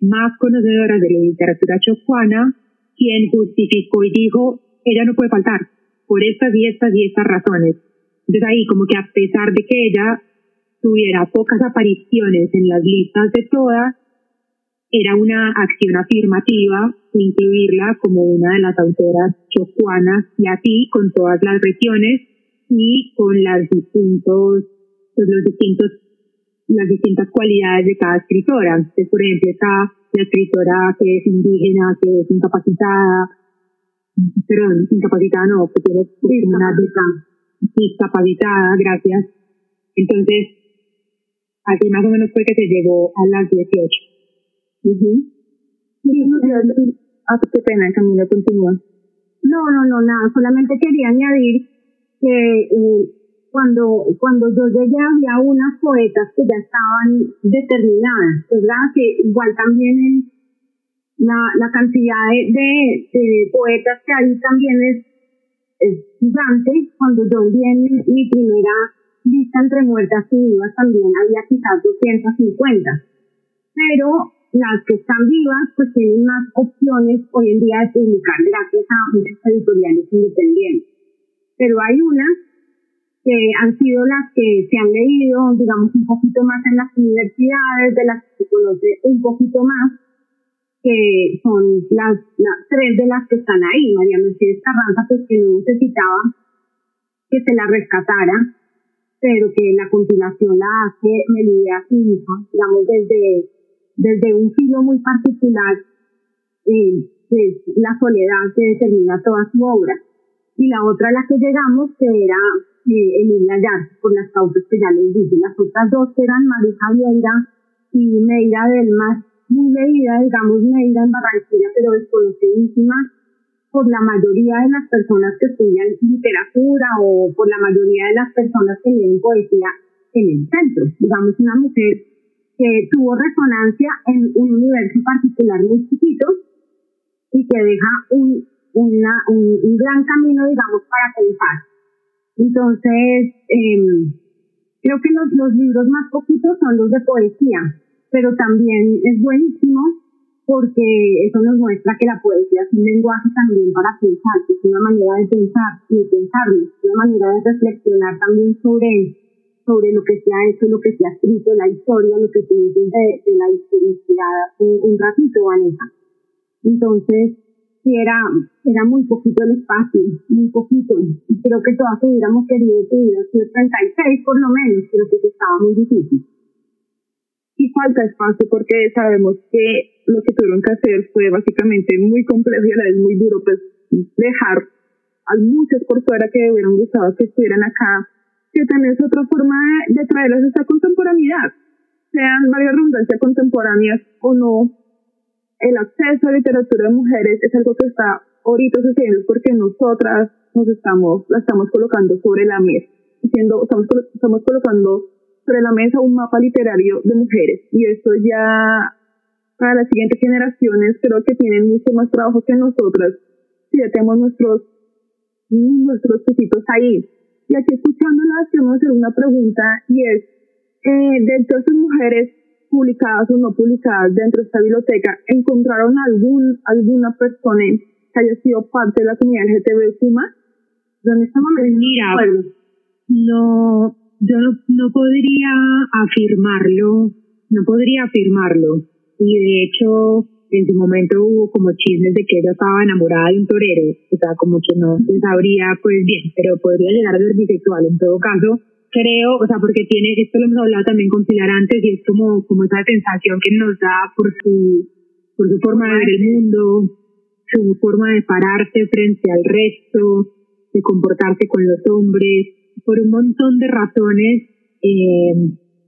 más conocedoras de la literatura chocuana, quien justificó y dijo, ella no puede faltar, por estas y estas y estas razones. Entonces ahí como que a pesar de que ella tuviera pocas apariciones en las listas de todas, era una acción afirmativa incluirla como una de las autoras chocuanas y así con todas las regiones y con las distintos, pues, los distintos, las distintas cualidades de cada escritora. Entonces, por ejemplo, está la escritora que es indígena, que es incapacitada, perdón, incapacitada no, que tiene una discapacitada, gracias. Entonces, así más o menos fue que se llegó a las 18. Ah, qué pena, Camila, continúa. No, no, no, nada, solamente quería añadir que eh, cuando, cuando yo llegué había unas poetas que ya estaban determinadas, ¿verdad? Que igual también la, la cantidad de, de, poetas que hay también es, es gigante. Cuando yo envié mi, mi primera lista entre muertas y vivas también había quizás 250. Pero las que están vivas pues tienen más opciones hoy en día de publicar gracias a muchas editoriales independientes. Pero hay unas que han sido las que se han leído, digamos, un poquito más en las universidades, de las que se conoce un poquito más, que son las, las tres de las que están ahí. María Mercedes Carranza, pues que no necesitaba que se la rescatara, pero que la compilación la hace Melilla hija, digamos, desde desde un filo muy particular, eh, la soledad que determina toda su obra. Y la otra a la que llegamos, que era eh, Yar, por las causas que ya les dije. Las otras dos eran Marisa Vieira y Meira del muy leída, digamos, Meira en Barranquilla, pero desconocidísima por la mayoría de las personas que estudian literatura o por la mayoría de las personas que leen poesía en el centro. Digamos, una mujer que tuvo resonancia en un universo particular muy chiquito y que deja un, una, un, gran camino, digamos, para pensar. Entonces, eh, creo que los, los libros más poquitos son los de poesía, pero también es buenísimo porque eso nos muestra que la poesía es un lenguaje también para pensar, que es una manera de pensar y de pensarlo, es una manera de reflexionar también sobre sobre lo que se ha hecho, lo que se ha escrito, la historia, lo que se dice de, la historicidad un, un ratito, Vanessa. Entonces, sí era, era muy poquito el espacio, muy poquito. Y creo que todas hubiéramos querido que hubiera sido 36 por lo menos, pero que estaba muy difícil. Y falta espacio porque sabemos que lo que tuvieron que hacer fue básicamente muy complejo y a la vez muy duro, pues dejar a muchos por fuera que hubieran gustado que estuvieran acá que también es otra forma de, traerles esta contemporaneidad, sean varias redundancias contemporáneas o no. El acceso a literatura de mujeres es algo que está ahorita sucediendo porque nosotras nos estamos, la estamos colocando sobre la mesa, diciendo, estamos, estamos colocando sobre la mesa un mapa literario de mujeres. Y esto ya para las siguientes generaciones creo que tienen mucho más trabajo que nosotras si ya tenemos nuestros nuestros pesitos ahí. Y aquí escuchándolas, quiero hacer una pregunta y es, eh, de todas esas mujeres publicadas o no publicadas dentro de esta biblioteca, ¿encontraron algún, alguna persona que haya sido parte de la comunidad LGTB ¿Dónde estamos? Mira, no, yo no, no podría afirmarlo, no podría afirmarlo. Y de hecho, en su momento hubo como chismes de que ella estaba enamorada de un torero, o sea, como que no se sabría pues bien, pero podría llegar a ser bisexual en todo caso. Creo, o sea, porque tiene, esto lo hemos hablado también con Pilar antes y es como, como esa sensación que nos da por su, por su forma de ver el mundo, su forma de pararse frente al resto, de comportarse con los hombres, por un montón de razones eh,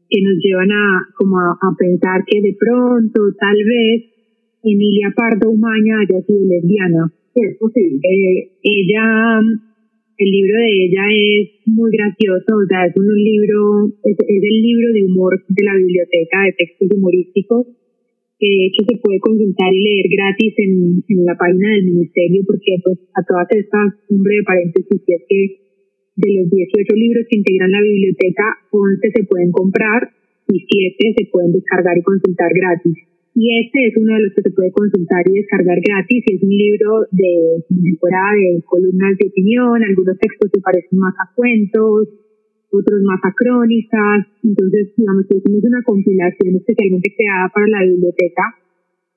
que nos llevan a como a, a pensar que de pronto, tal vez, Emilia Pardo Umaña haya sido lesbiana. es posible. Eh, ella, el libro de ella es muy gracioso, o sea, es un libro, es, el libro de humor de la biblioteca de textos humorísticos, que se puede consultar y leer gratis en, en la página del ministerio, porque pues a todas estas, un breve paréntesis, es que de los 18 libros que integran la biblioteca, 11 se pueden comprar y siete se pueden descargar y consultar gratis. Y este es uno de los que se puede consultar y descargar gratis. Es un libro de, temporada de columnas de opinión. Algunos textos se parecen más a cuentos, otros más a crónicas. Entonces, digamos que hicimos una compilación especialmente creada para la biblioteca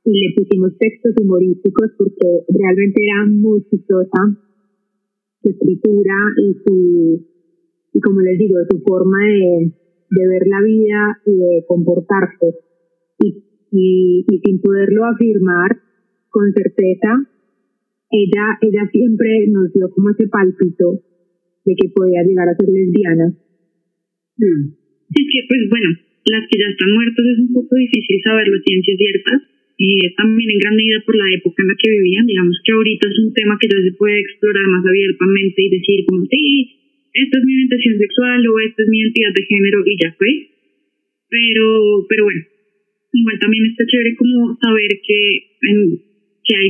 y le pusimos textos humorísticos porque realmente era muy chistosa su escritura y su, y como les digo, su forma de, de ver la vida y de comportarse. Y, y sin poderlo afirmar con certeza, ella, ella siempre nos dio como ese palpito de que podía llegar a ser lesbiana. Mm. Sí, que pues bueno, las que ya están muertas es un poco difícil saberlo ciencias ciertas, y también en gran medida por la época en la que vivían, digamos que ahorita es un tema que ya se puede explorar más abiertamente y decir como, sí, esta es mi orientación sexual o esta es mi identidad de género y ya fue. Pero, pero bueno, igual también está chévere como saber que, que hay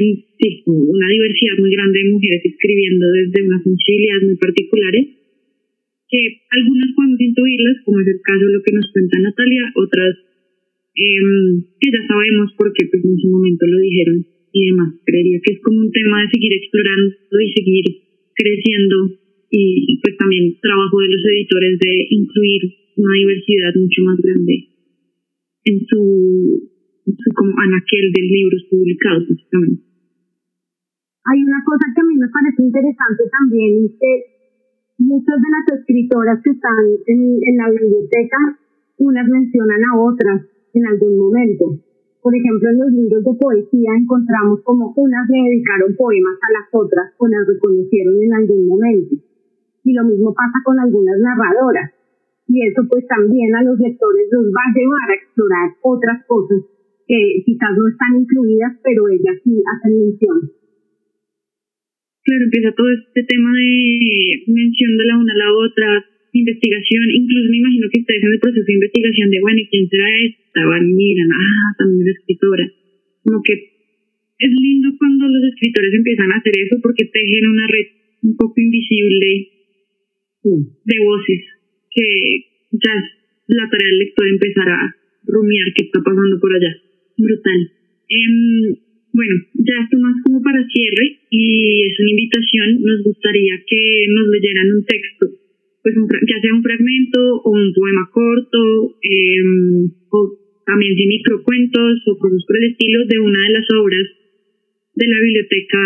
una diversidad muy grande de mujeres escribiendo desde unas sensibilidades muy particulares, que algunas podemos intuirlas, como es el caso de lo que nos cuenta Natalia, otras eh, que ya sabemos porque pues en su momento lo dijeron y demás. Creería que es como un tema de seguir explorando y seguir creciendo y, pues también trabajo de los editores de incluir una diversidad mucho más grande en su, su como de libros publicados básicamente. Hay una cosa que a mí me parece interesante también y que muchas de las escritoras que están en, en la biblioteca, unas mencionan a otras en algún momento. Por ejemplo, en los libros de poesía encontramos como unas le dedicaron poemas a las otras o las reconocieron en algún momento y lo mismo pasa con algunas narradoras. Y eso pues también a los lectores los va a llevar a explorar otras cosas que quizás no están incluidas, pero ellas sí hacen mención. Claro, empieza todo este tema de mención de la una a la otra, investigación, incluso me imagino que ustedes en el proceso de investigación de, bueno, ¿quién será esta? Van y miran, ah, también es escritora. Como que es lindo cuando los escritores empiezan a hacer eso porque tejen una red un poco invisible de voces que ya la tarea del lector empezar a rumiar qué está pasando por allá. Brutal. Eh, bueno, ya esto más como para cierre y es una invitación. Nos gustaría que nos leyeran un texto, pues un, ya sea un fragmento o un poema corto, eh, o también sin microcuentos o cosas por el estilo de una de las obras de la biblioteca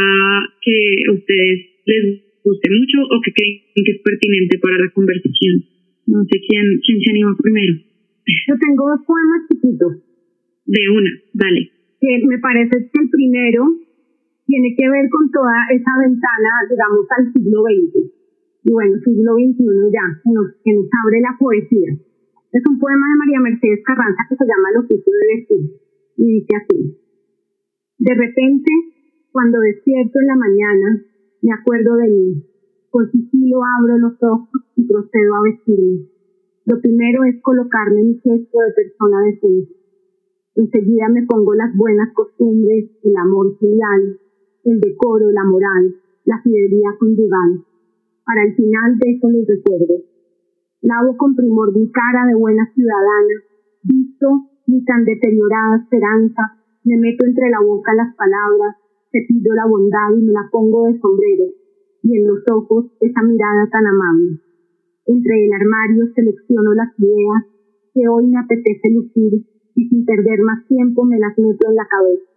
que ustedes les guste mucho o que creen que es pertinente para la conversación. No sé quién, quién se anima primero. Yo tengo dos poemas chiquitos. De una, dale. Que me parece que el primero tiene que ver con toda esa ventana, digamos, al siglo XX. Y bueno, siglo XXI ya, que nos, que nos abre la poesía. Es un poema de María Mercedes Carranza que se llama Lo oficio de vestir. Y dice así. De repente, cuando despierto en la mañana, me acuerdo de mí. Por sigilo abro los ojos y procedo a vestirme. Lo primero es colocarme mi gesto de persona decente. Enseguida me pongo las buenas costumbres, el amor filial, el decoro, la moral, la fidelidad conjugal. Para el final de eso les recuerdo. Lavo con primor mi cara de buena ciudadana, visto mi tan deteriorada esperanza, me meto entre la boca las palabras, te pido la bondad y me la pongo de sombrero, y en los ojos esa mirada tan amable. Entre el armario selecciono las ideas que hoy me apetece lucir y sin perder más tiempo me las meto en la cabeza.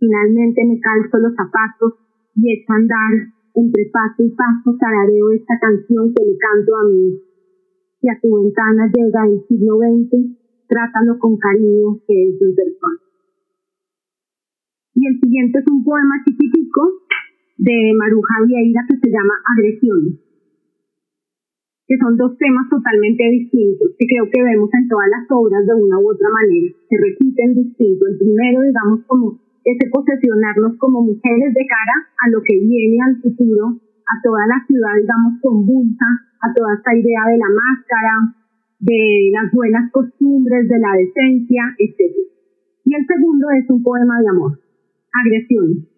Finalmente me calzo los zapatos y echo a andar entre paso y paso tarareo esta canción que le canto a mí. Si a tu ventana llega el siglo XX, trátalo con cariño que es mi persona y el siguiente es un poema chiquitico de Maruja Vieira que se llama Agresiones, que son dos temas totalmente distintos que creo que vemos en todas las obras de una u otra manera, se repiten distintos. El primero, digamos, como ese posesionarnos como mujeres de cara a lo que viene al futuro, a toda la ciudad, digamos, convulsa, a toda esta idea de la máscara, de las buenas costumbres, de la decencia, etc. Y el segundo es un poema de amor, Agresión.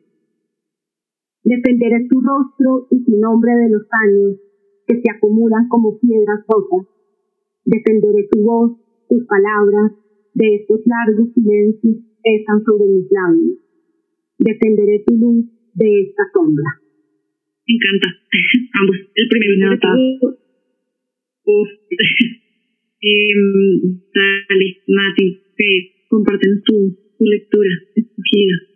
Defenderé tu rostro y tu nombre de los años que se acumulan como piedras rojas. Defenderé tu voz tus palabras, de estos largos silencios pesan sobre mis labios. Defenderé tu luz de esta sombra. Me encanta. (laughs) Ambos. El primero nota. (laughs) Eh, dale, Mati, comparten tu, tu lectura escogida.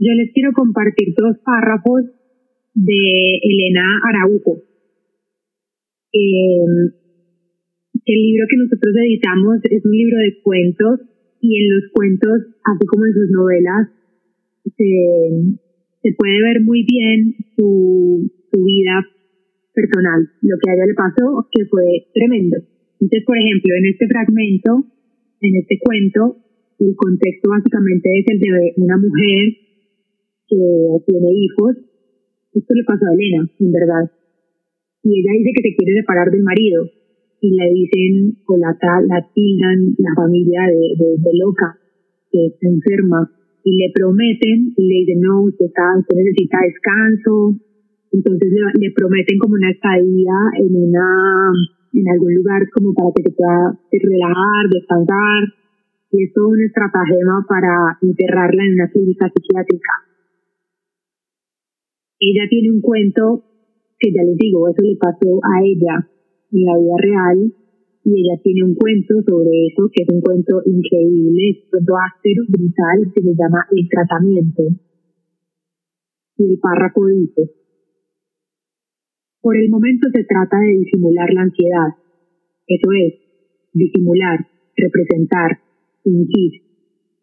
Yo les quiero compartir dos párrafos de Elena Araujo. Eh, el libro que nosotros editamos es un libro de cuentos y en los cuentos, así como en sus novelas, se, puede ver muy bien su, su vida personal, lo que a ella le pasó, que fue tremendo. Entonces, por ejemplo, en este fragmento, en este cuento, el contexto básicamente es el de una mujer que tiene hijos. Esto le pasó a Elena, en verdad. Y ella dice que se quiere separar del marido y le dicen o la, la tildan la familia de, de, loca, que está enferma, y le prometen, y le dicen, no, usted, está, usted necesita descanso, entonces le, le, prometen como una estadía en una en algún lugar como para que se pueda relajar, descansar, y es todo un estratagema para enterrarla en una clínica psiquiátrica. Ella tiene un cuento que ya les digo, eso le pasó a ella, en la vida real y ella tiene un cuento sobre eso, que es un cuento increíble, un cuento áspero, brutal, que se llama El tratamiento. Y el párrafo dice, por el momento se trata de disimular la ansiedad, eso es, disimular, representar, fingir.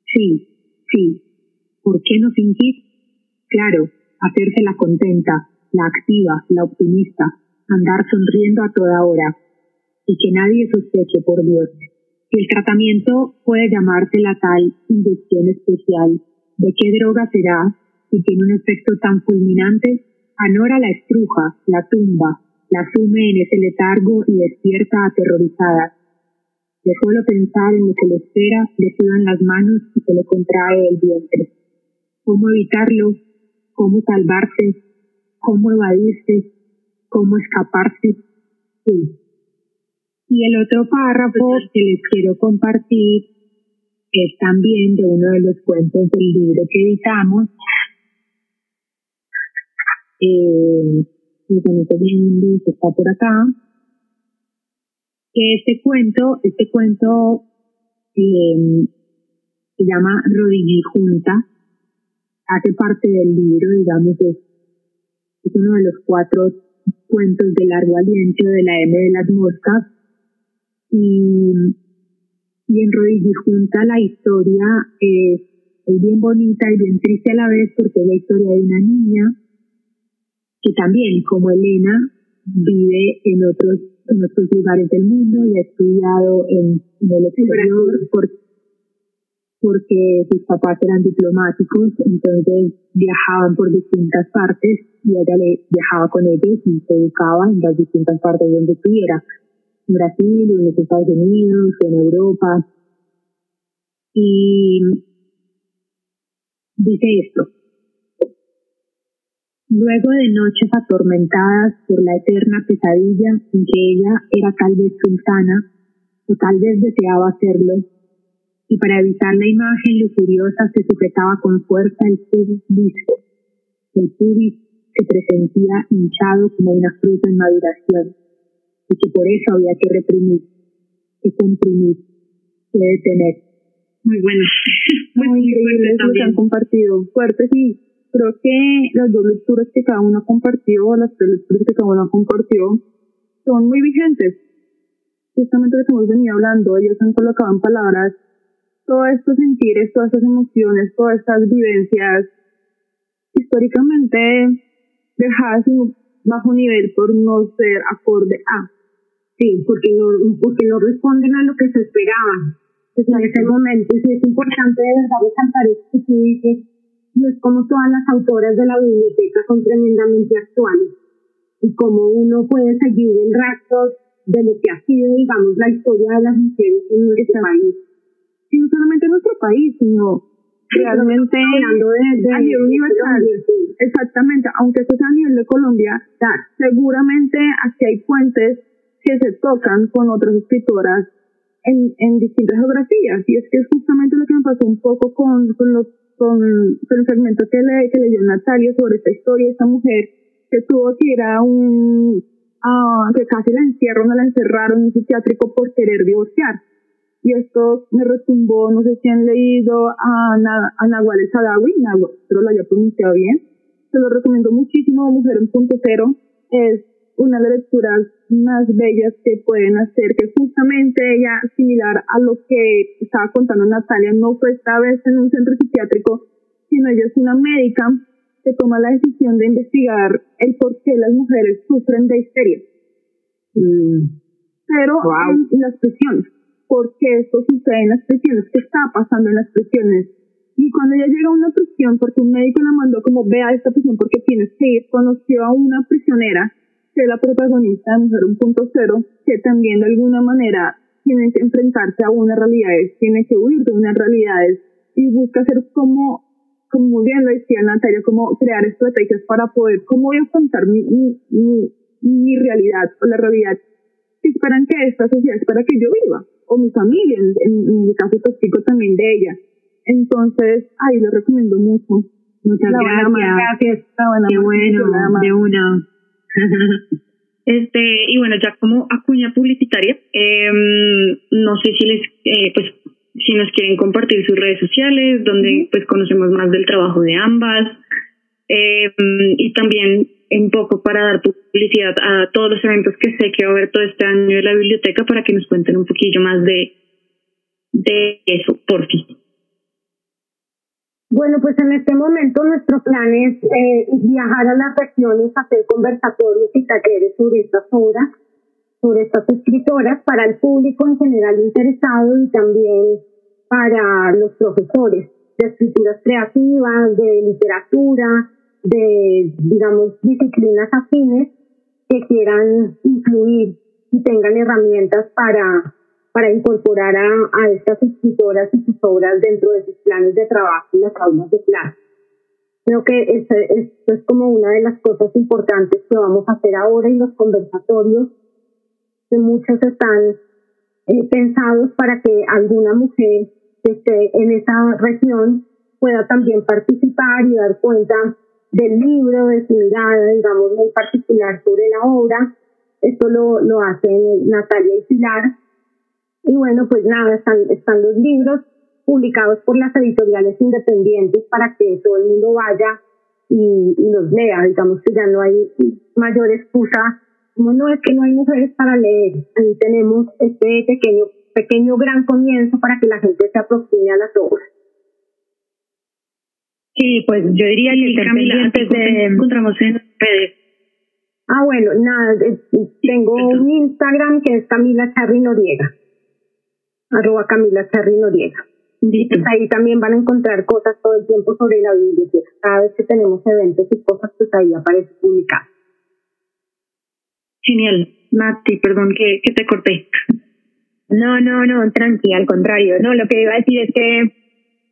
Sí, sí. ¿Por qué no fingir? Claro, hacerse la contenta, la activa, la optimista, andar sonriendo a toda hora y que nadie sospeche, por Dios. El tratamiento puede llamarse la tal inyección especial. ¿De qué droga será? Si tiene un efecto tan fulminante, Anora la estruja, la tumba, la sume en ese letargo y despierta aterrorizada. De solo pensar en lo que le espera, le sudan las manos y se le contrae el vientre. ¿Cómo evitarlo? ¿Cómo salvarse? ¿Cómo evadirse? cómo escaparse. Sí. Y el otro párrafo que les quiero compartir es también de uno de los cuentos del libro que editamos. Eh, está por acá. Que este cuento, este cuento eh, se llama Junta, hace parte del libro, digamos, es, es uno de los cuatro cuentos de largo aliento de la M de las moscas. Y, y en Junta la historia es, es, bien bonita y bien triste a la vez porque es la historia de una niña que también como Elena vive en otros en otros lugares del mundo y ha estudiado en, en el exterior por, porque sus papás eran diplomáticos, entonces viajaban por distintas partes y ella le viajaba con ellos y se educaba en las distintas partes donde estuviera, en Brasil, en los Estados Unidos, en Europa. Y dice esto. Luego de noches atormentadas por la eterna pesadilla en que ella era tal vez sultana, o tal vez deseaba hacerlo, y para evitar la imagen lujuriosa se sujetaba con fuerza el pubis liso, el pubis se presentía hinchado como una fruta en maduración, y que por eso había que reprimir, que comprimir, que detener. Muy bueno. (laughs) Muy, increíble lo que han compartido. Fuerte, sí. Creo que las dos lecturas que cada uno compartió, las tres lecturas que cada uno compartió, son muy vigentes. Justamente lo que hemos venido hablando, ellos han colocado en palabras todos estos sentires, todas estas emociones, todas estas vivencias históricamente dejadas en bajo nivel por no ser acorde a. Sí, porque no, porque no responden a lo que se esperaba. Pues en ese momento, sí, es importante de verdad resaltar esto que tú dices, no es como todas las autoras de la biblioteca son tremendamente actuales y como uno puede seguir el rastro de lo que ha sido, digamos, la historia de las mujeres en nuestro país y no solamente en nuestro país, sino realmente a nivel universal. Exactamente, aunque esto sea a nivel de Colombia, seguramente aquí hay puentes que se tocan con otras escritoras en, en distintas geografías. Y es que es justamente lo que me pasó un poco con, con, los, con, con el fragmento que, le, que leyó Natalia sobre esta historia, esta mujer que tuvo que ir a un, a, que casi la encierran, la encerraron en un psiquiátrico por querer divorciar. Y esto me retumbó, no sé si han leído a, a Nahual Sadawi, pero lo haya pronunciado bien. Se lo recomiendo muchísimo, Mujer en Punto Cero. Es una de las lecturas más bellas que pueden hacer, que justamente ella, similar a lo que estaba contando Natalia, no fue esta vez en un centro psiquiátrico, sino ella es una médica que toma la decisión de investigar el por qué las mujeres sufren de histeria. Mm. Pero en las prisiones, por qué esto sucede en las prisiones, qué está pasando en las prisiones. Y cuando ella llega a una prisión, porque un médico la mandó como ve a esta prisión porque tienes que ir, conoció a una prisionera que es la protagonista de Mujer 1.0, que también de alguna manera tiene que enfrentarse a unas realidades, tiene que huir de unas realidades y busca hacer como, como muy bien lo decía Natalia, como crear estrategias para poder, cómo voy a afrontar mi, mi, mi, realidad o la realidad que esperan que esta sociedad espera que yo viva, o mi familia, en, en, mi caso tóxico también de ella. Entonces, ahí lo recomiendo mucho. Muchas gracias. Gracias. Qué bueno, de una. (laughs) Este, y bueno, ya como acuña publicitaria, em, no sé si les, eh, pues, si nos quieren compartir sus redes sociales, donde pues conocemos más del trabajo de ambas, em, y también un poco para dar publicidad a todos los eventos que sé que va a haber todo este año de la biblioteca para que nos cuenten un poquillo más de, de eso, por fin. Bueno, pues en este momento nuestro plan es eh, viajar a las regiones, hacer conversatorios y talleres sobre estas obras, sobre estas escritoras, para el público en general interesado y también para los profesores de escrituras creativas, de literatura, de, digamos, disciplinas afines que quieran incluir y tengan herramientas para para incorporar a, a estas escritoras y sus obras dentro de sus planes de trabajo y las aulas de clase. Creo que esto, es como una de las cosas importantes que vamos a hacer ahora en los conversatorios, que muchos están eh, pensados para que alguna mujer que esté en esa región pueda también participar y dar cuenta del libro, de su mirada, digamos, muy particular sobre la obra. Esto lo, lo hacen Natalia y Pilar y bueno, pues nada, están, están los libros publicados por las editoriales independientes para que todo el mundo vaya y, los lea. Digamos que ya no hay mayor excusa, como no es que no hay mujeres para leer. Ahí tenemos este pequeño, pequeño gran comienzo para que la gente se aproxime a las obras. Sí, pues yo diría que Camila, antes de encontramos en redes. Ah, bueno, nada, tengo un Instagram que es Camila Charri Noriega arroba Camila Charri Noriega. Pues ahí también van a encontrar cosas todo el tiempo sobre la biblioteca. Cada vez que tenemos eventos y cosas, pues ahí aparece publicado. Genial. Mati, perdón que, que te corté. No, no, no, tranqui, al contrario. No, lo que iba a decir es que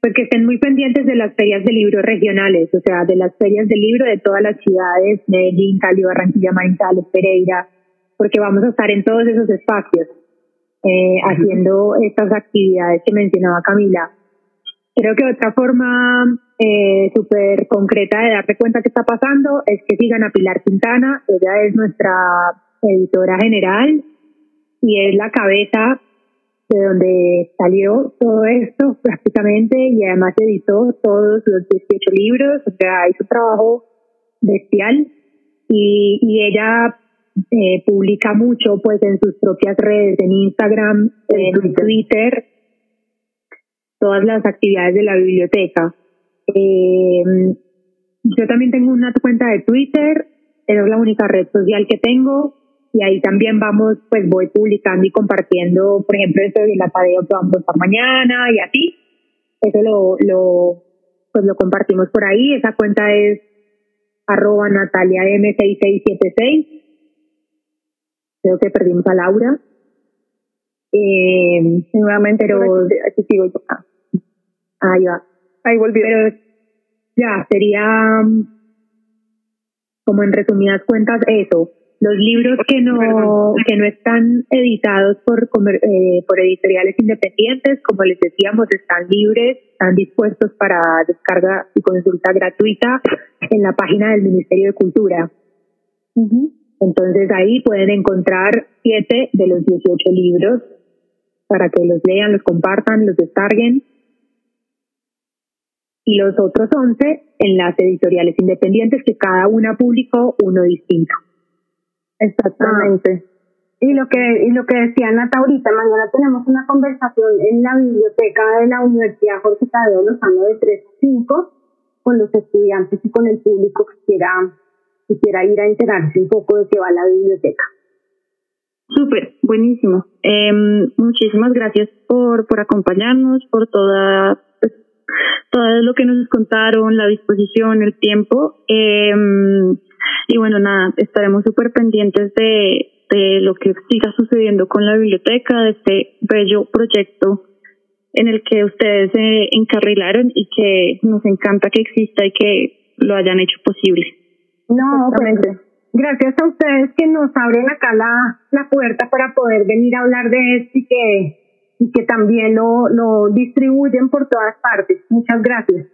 pues que estén muy pendientes de las ferias de libros regionales, o sea, de las ferias de libro de todas las ciudades, Medellín, Cali, Barranquilla, Manizales, Pereira, porque vamos a estar en todos esos espacios eh, haciendo estas actividades que mencionaba Camila. Creo que otra forma eh, súper concreta de darte cuenta que está pasando es que sigan a Pilar Quintana, ella es nuestra editora general y es la cabeza de donde salió todo esto prácticamente y además editó todos los 18 libros, o sea, hizo trabajo bestial y, y ella eh, publica mucho pues en sus propias redes, en Instagram, en Twitter, todas las actividades de la biblioteca. Eh, yo también tengo una cuenta de Twitter, es la única red social que tengo y ahí también vamos, pues voy publicando y compartiendo, por ejemplo, esto de la tarea que vamos a estar mañana y así. Eso lo, lo, pues lo compartimos por ahí. Esa cuenta es arroba Natalia M6676 creo que perdimos a Laura. Eh, nuevamente, pero aquí sigo yo. Ah, ahí va. Ahí volvió. Pero ya, sería como en resumidas cuentas eso. Los libros que no, que no están editados por, eh, por editoriales independientes, como les decíamos, están libres, están dispuestos para descarga y consulta gratuita en la página del Ministerio de Cultura. Entonces ahí pueden encontrar siete de los 18 libros para que los lean, los compartan, los descarguen. Y los otros 11 en las editoriales independientes que cada una publicó uno distinto. Exactamente. Y lo que y lo que decía Nata ahorita, mañana tenemos una conversación en la biblioteca de la Universidad Jorge Tadeo Lozano de 3 a 5 con los estudiantes y con el público que quiera, que quiera ir a enterarse un poco de qué va la biblioteca. Súper, buenísimo. Eh, muchísimas gracias por, por acompañarnos, por toda, pues, todo lo que nos contaron, la disposición, el tiempo. Eh, y bueno, nada, estaremos súper pendientes de, de lo que siga sucediendo con la biblioteca, de este bello proyecto en el que ustedes se encarrilaron y que nos encanta que exista y que lo hayan hecho posible. No, pues, gracias a ustedes que nos abren acá la, la puerta para poder venir a hablar de esto y que, y que también lo, lo distribuyen por todas partes. Muchas gracias.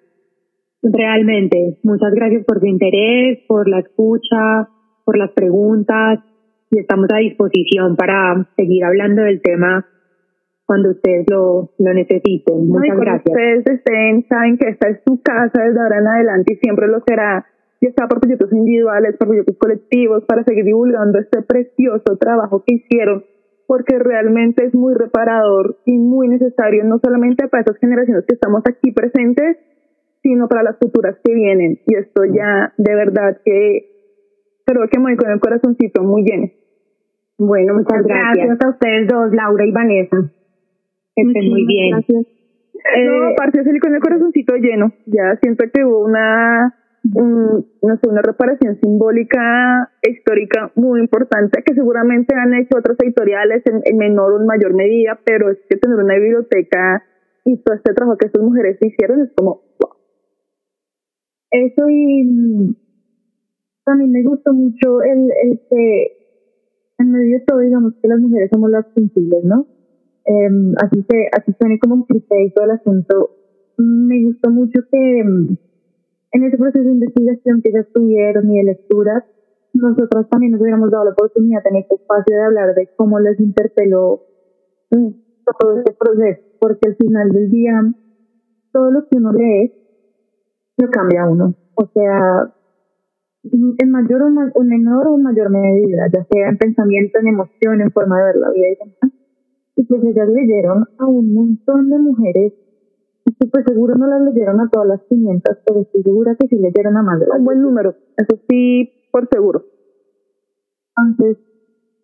Realmente, muchas gracias por su interés, por la escucha, por las preguntas y estamos a disposición para seguir hablando del tema cuando ustedes lo, lo necesiten. Muchas gracias. Ustedes estén, saben que esta es su casa desde ahora en adelante y siempre lo será. Y está por proyectos individuales, por proyectos colectivos, para seguir divulgando este precioso trabajo que hicieron, porque realmente es muy reparador y muy necesario, no solamente para estas generaciones que estamos aquí presentes, sino para las futuras que vienen. Y esto ya de verdad que creo que me voy con el corazoncito muy lleno. Bueno, muchas gracias. a ustedes dos, Laura y Vanessa. estén muy bien. Gracias. Eh, no, aparte de con el corazoncito lleno, ya siento que hubo una, no sé, una reparación simbólica, histórica muy importante que seguramente han hecho otras editoriales en, en menor o en mayor medida, pero es que tener una biblioteca y todo este trabajo que estas mujeres hicieron es como, eso y mm, también me gustó mucho el, que en medio de todo digamos que las mujeres somos las sensibles, ¿no? Eh, así se, así suene como un cliché y todo el asunto. Me gustó mucho que mm, en ese proceso de investigación que ellas tuvieron y de lecturas, nosotros también nos hubiéramos dado la oportunidad en este espacio de hablar de cómo les interpeló mm, todo este proceso, porque al final del día, todo lo que uno lee lo cambia uno. O sea, en mayor o, menor o mayor medida, ya sea en pensamiento, en emoción, en forma de ver la vida y demás. Y pues ellas leyeron a un montón de mujeres y pues seguro no las leyeron a todas las 500, pero estoy segura que sí leyeron a más de Un buen número, eso sí, por seguro. Entonces,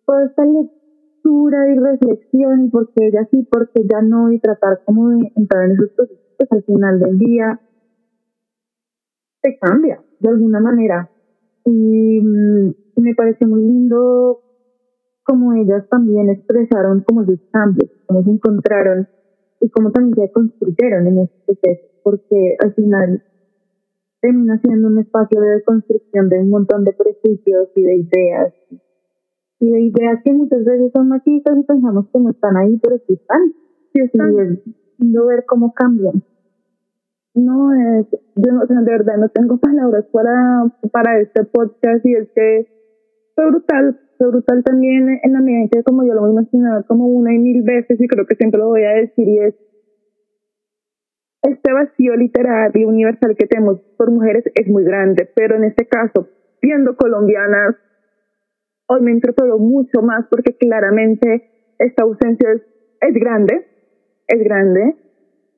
toda esta lectura y reflexión, porque ella sí, porque ya no, y tratar como de entrar en esos procesos, pues al final del día se cambia de alguna manera. Y mm, me pareció muy lindo como ellas también expresaron como sus cambios, cómo se encontraron y cómo también se construyeron en este proceso, porque al final termina siendo un espacio de construcción de un montón de prejuicios y de ideas, y de ideas que muchas veces son machistas y pensamos que no están ahí, pero sí están. Sí están. Y es lindo ver cómo cambian. No, es, yo no, de verdad no tengo palabras para, para este podcast y es que fue brutal, fue brutal también en la medida que como yo lo a imaginar como una y mil veces y creo que siempre lo voy a decir y es este vacío literal y universal que tenemos por mujeres es muy grande, pero en este caso, siendo colombianas, hoy me interpeló mucho más porque claramente esta ausencia es, es grande, es grande,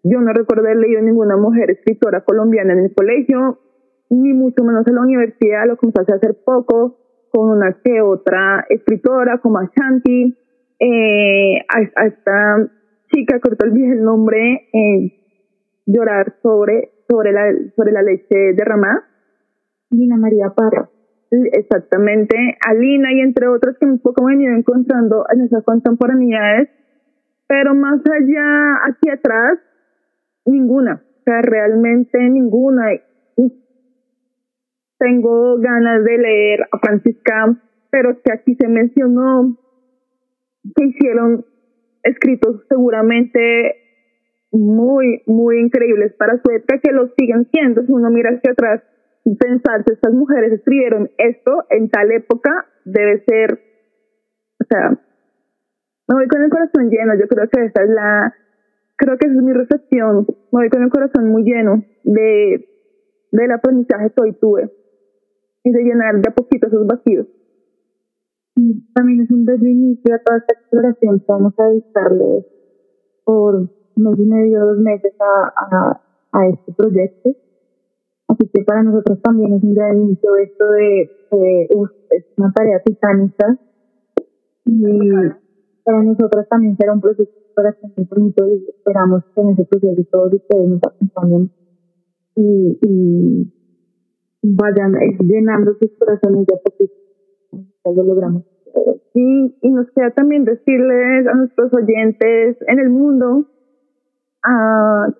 yo no recuerdo haber leído ninguna mujer escritora colombiana en el colegio, ni mucho menos en la universidad, lo comencé a hacer poco, con una que otra escritora como Ashanti, eh, a, esta chica, cortó el el nombre, eh, llorar sobre, sobre, la, sobre la leche derramada. Lina María Parra. Exactamente, Alina y entre otras que un poco me he venido encontrando en esas contemporaneidades, pero más allá, aquí atrás, ninguna, o sea, realmente ninguna. Tengo ganas de leer a Francisca pero que aquí se mencionó que hicieron escritos seguramente muy, muy increíbles para su época, que lo siguen siendo. Si uno mira hacia atrás y pensar estas mujeres escribieron esto en tal época, debe ser, o sea, me voy con el corazón lleno. Yo creo que esa es la, creo que esa es mi reflexión. Me voy con el corazón muy lleno de, del aprendizaje que hoy tuve y de llenar de a poquito esos vacíos. También es un desde inicio a toda esta exploración vamos a dedicarle por mes y medio, dos meses a, a, este proyecto. Así que para nosotros también es un gran inicio esto de, es una tarea titánica y para nosotros también será un proceso exploración muy bonito y esperamos que en ese proceso todos ustedes nos acompañen y, y vayan llenando sus corazones de poquito. Ya lo logramos. Y, y nos queda también decirles a nuestros oyentes en el mundo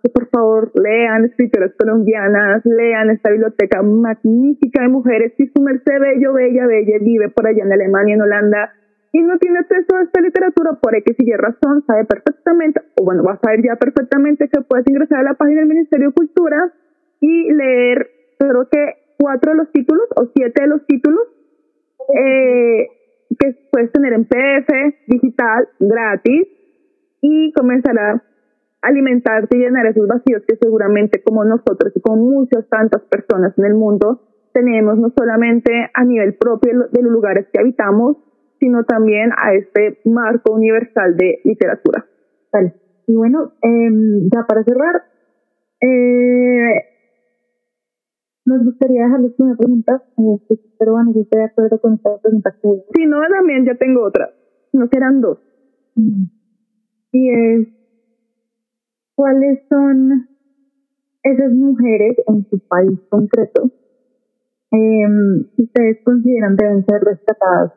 que por favor lean escritoras colombianas, lean esta biblioteca magnífica de mujeres. Si su merced bello, bella, bella vive por allá en Alemania, en Holanda, y no tiene acceso a esta literatura por X y Y razón, sabe perfectamente, o bueno, va a saber ya perfectamente que puedes ingresar a la página del Ministerio de Cultura y leer, creo que cuatro de los títulos o siete de los títulos eh, que puedes tener en PDF, digital, gratis, y comenzar a alimentarte y llenar esos vacíos que seguramente como nosotros y como muchas tantas personas en el mundo tenemos no solamente a nivel propio de los lugares que habitamos, sino también a este marco universal de literatura. Vale. Y bueno, eh, ya para cerrar, eh, nos gustaría dejarles una pregunta, eh, pero bueno, yo estoy de acuerdo con esta pregunta. Que... Si no, también ya tengo otra. No serán dos. Y es, ¿cuáles son esas mujeres en su país concreto eh, ustedes consideran deben ser rescatadas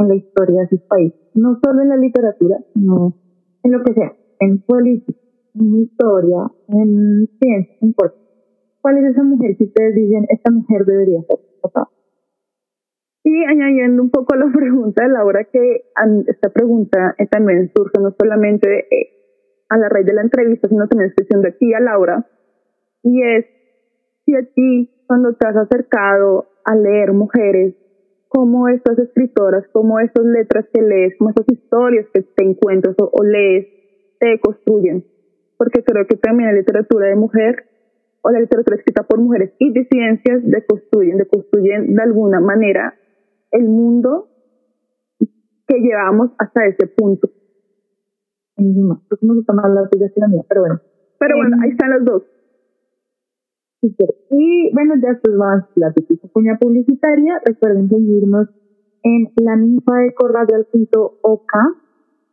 en la historia de su país? No solo en la literatura, sino en lo que sea, en política, en historia, en ciencia, en importa ¿Cuál es esa mujer que ustedes dicen, esta mujer debería ser rescatada? Sí, añadiendo un poco a la pregunta de Laura, que esta pregunta eh, también surge no solamente eh, a la raíz de la entrevista, sino también estoy aquí a Laura, y es si a ti, cuando te has acercado a leer mujeres, como estas escritoras, como esas letras que lees, como esas historias que te encuentras o, o lees, te construyen. Porque creo que también la literatura de mujer o la literatura escrita por mujeres y disidencias deconstruyen, deconstruyen de alguna manera el mundo que llevamos hasta ese punto. Pues no gusta más la pero bueno. Pero bueno, ahí están las dos. Y bueno, ya es más la típica cuña publicitaria. Recuerden seguirnos en la ninfa de corradial.ok,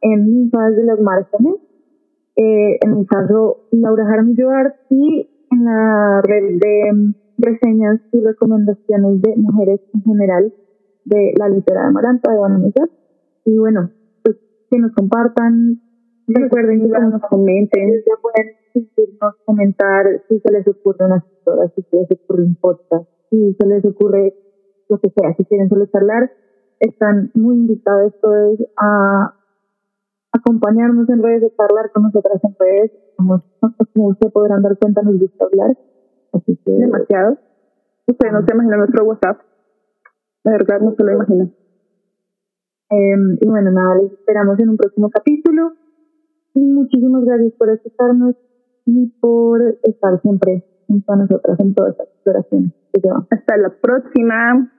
en ninfas de las márgenes. Eh, en mi caso, Laura Jaramillo y en la red de mm, reseñas y recomendaciones de mujeres en general de la literatura de Maranta de Vanessa. Y bueno, pues que nos compartan, recuerden que nos comenten, ya pueden comentar si se les ocurre una escritora, si se les ocurre un podcast, si se les ocurre lo que sea, si quieren solo charlar, están muy invitados todos a acompañarnos en redes, de hablar con nosotras en redes. Como, como ustedes podrán dar cuenta, nos gusta hablar. Así que, Demasiado. Ustedes no se imaginan nuestro WhatsApp. De verdad, no se lo imaginan. Eh, y bueno, nada, les esperamos en un próximo capítulo. Y muchísimas gracias por escucharnos y por estar siempre junto a nosotras en toda esta exploración Hasta la próxima.